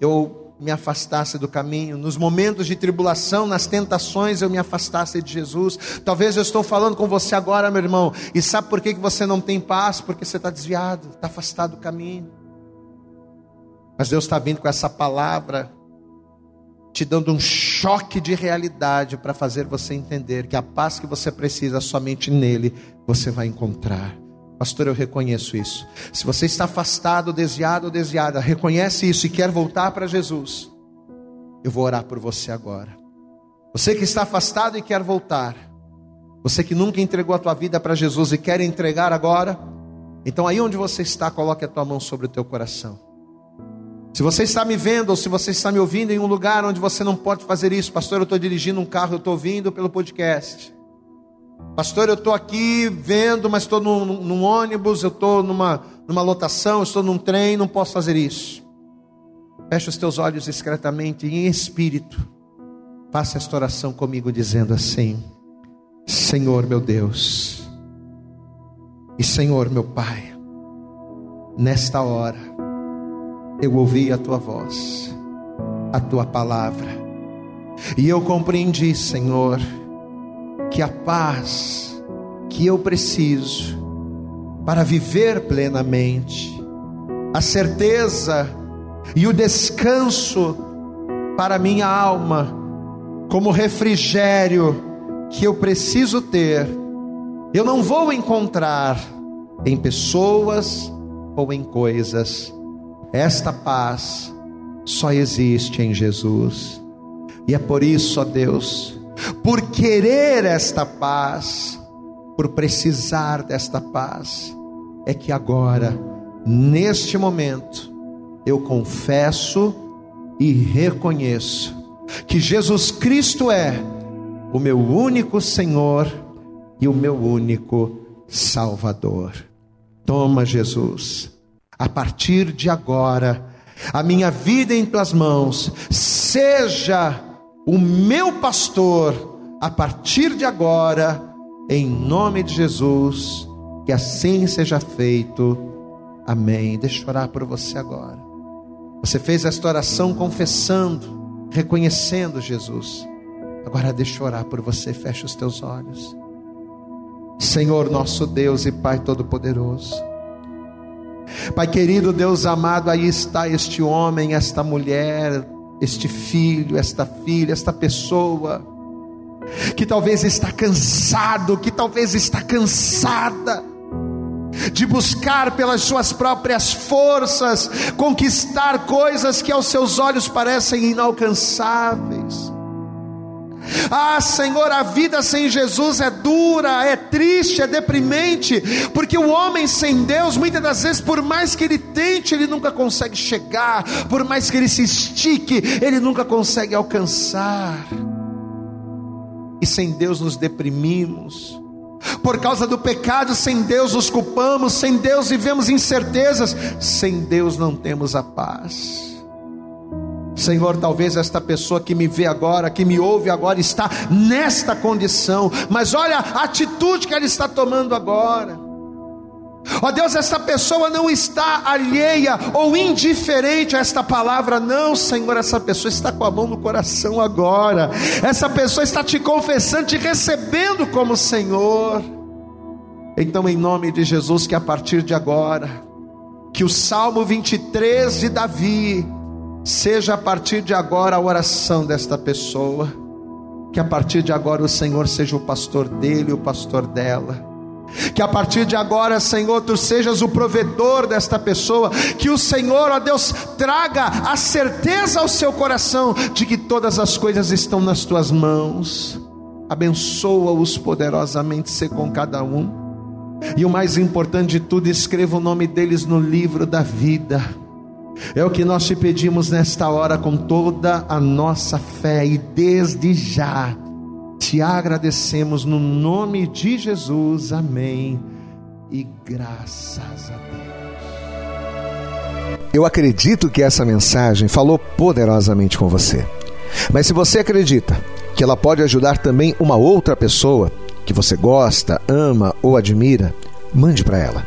Speaker 2: eu me afastasse do caminho, nos momentos de tribulação, nas tentações, eu me afastasse de Jesus. Talvez eu estou falando com você agora, meu irmão, e sabe por que você não tem paz? Porque você está desviado, está afastado do caminho. Mas Deus está vindo com essa palavra, te dando um choque de realidade para fazer você entender que a paz que você precisa, somente nele você vai encontrar. Pastor, eu reconheço isso. Se você está afastado, desviado ou desviada, reconhece isso e quer voltar para Jesus, eu vou orar por você agora. Você que está afastado e quer voltar, você que nunca entregou a tua vida para Jesus e quer entregar agora, então aí onde você está, coloque a tua mão sobre o teu coração. Se você está me vendo ou se você está me ouvindo em um lugar onde você não pode fazer isso, pastor, eu estou dirigindo um carro, eu estou ouvindo pelo podcast. Pastor, eu estou aqui vendo, mas estou num, num, ônibus, eu estou numa, numa lotação, estou num trem, não posso fazer isso. Feche os teus olhos discretamente em espírito. Faça esta oração comigo, dizendo assim: Senhor meu Deus, e Senhor meu Pai, nesta hora, eu ouvi a tua voz, a tua palavra, e eu compreendi, Senhor, que a paz que eu preciso para viver plenamente, a certeza e o descanso para minha alma, como refrigério que eu preciso ter, eu não vou encontrar em pessoas ou em coisas esta paz só existe em Jesus. E é por isso, ó Deus, por querer esta paz, por precisar desta paz, é que agora, neste momento, eu confesso e reconheço que Jesus Cristo é o meu único Senhor e o meu único Salvador. Toma, Jesus a partir de agora, a minha vida em tuas mãos, seja o meu pastor, a partir de agora, em nome de Jesus, que assim seja feito. Amém. Deixa eu orar por você agora. Você fez esta oração confessando, reconhecendo Jesus. Agora deixa eu orar por você, fecha os teus olhos. Senhor nosso Deus e Pai Todo-Poderoso. Pai querido, Deus amado, aí está este homem, esta mulher, este filho, esta filha, esta pessoa, que talvez está cansado, que talvez está cansada, de buscar pelas suas próprias forças conquistar coisas que aos seus olhos parecem inalcançáveis. Ah, Senhor, a vida sem Jesus é dura, é triste, é deprimente, porque o homem sem Deus, muitas das vezes, por mais que ele tente, ele nunca consegue chegar, por mais que ele se estique, ele nunca consegue alcançar. E sem Deus nos deprimimos. Por causa do pecado, sem Deus nos culpamos, sem Deus vivemos incertezas, sem Deus não temos a paz. Senhor, talvez esta pessoa que me vê agora, que me ouve agora, está nesta condição, mas olha a atitude que ela está tomando agora. Ó Deus, esta pessoa não está alheia ou indiferente a esta palavra, não, Senhor, essa pessoa está com a mão no coração agora, essa pessoa está te confessando, te recebendo como Senhor. Então, em nome de Jesus, que a partir de agora, que o Salmo 23 de Davi seja a partir de agora a oração desta pessoa, que a partir de agora o Senhor seja o pastor dele, o pastor dela que a partir de agora, Senhor, tu sejas o provedor desta pessoa. Que o Senhor, ó Deus, traga a certeza ao seu coração de que todas as coisas estão nas tuas mãos. Abençoa-os poderosamente, ser com cada um. E o mais importante de tudo, escreva o nome deles no livro da vida. É o que nós te pedimos nesta hora com toda a nossa fé e desde já te agradecemos no nome de Jesus, amém. E graças a Deus.
Speaker 3: Eu acredito que essa mensagem falou poderosamente com você. Mas se você acredita que ela pode ajudar também uma outra pessoa que você gosta, ama ou admira, mande para ela.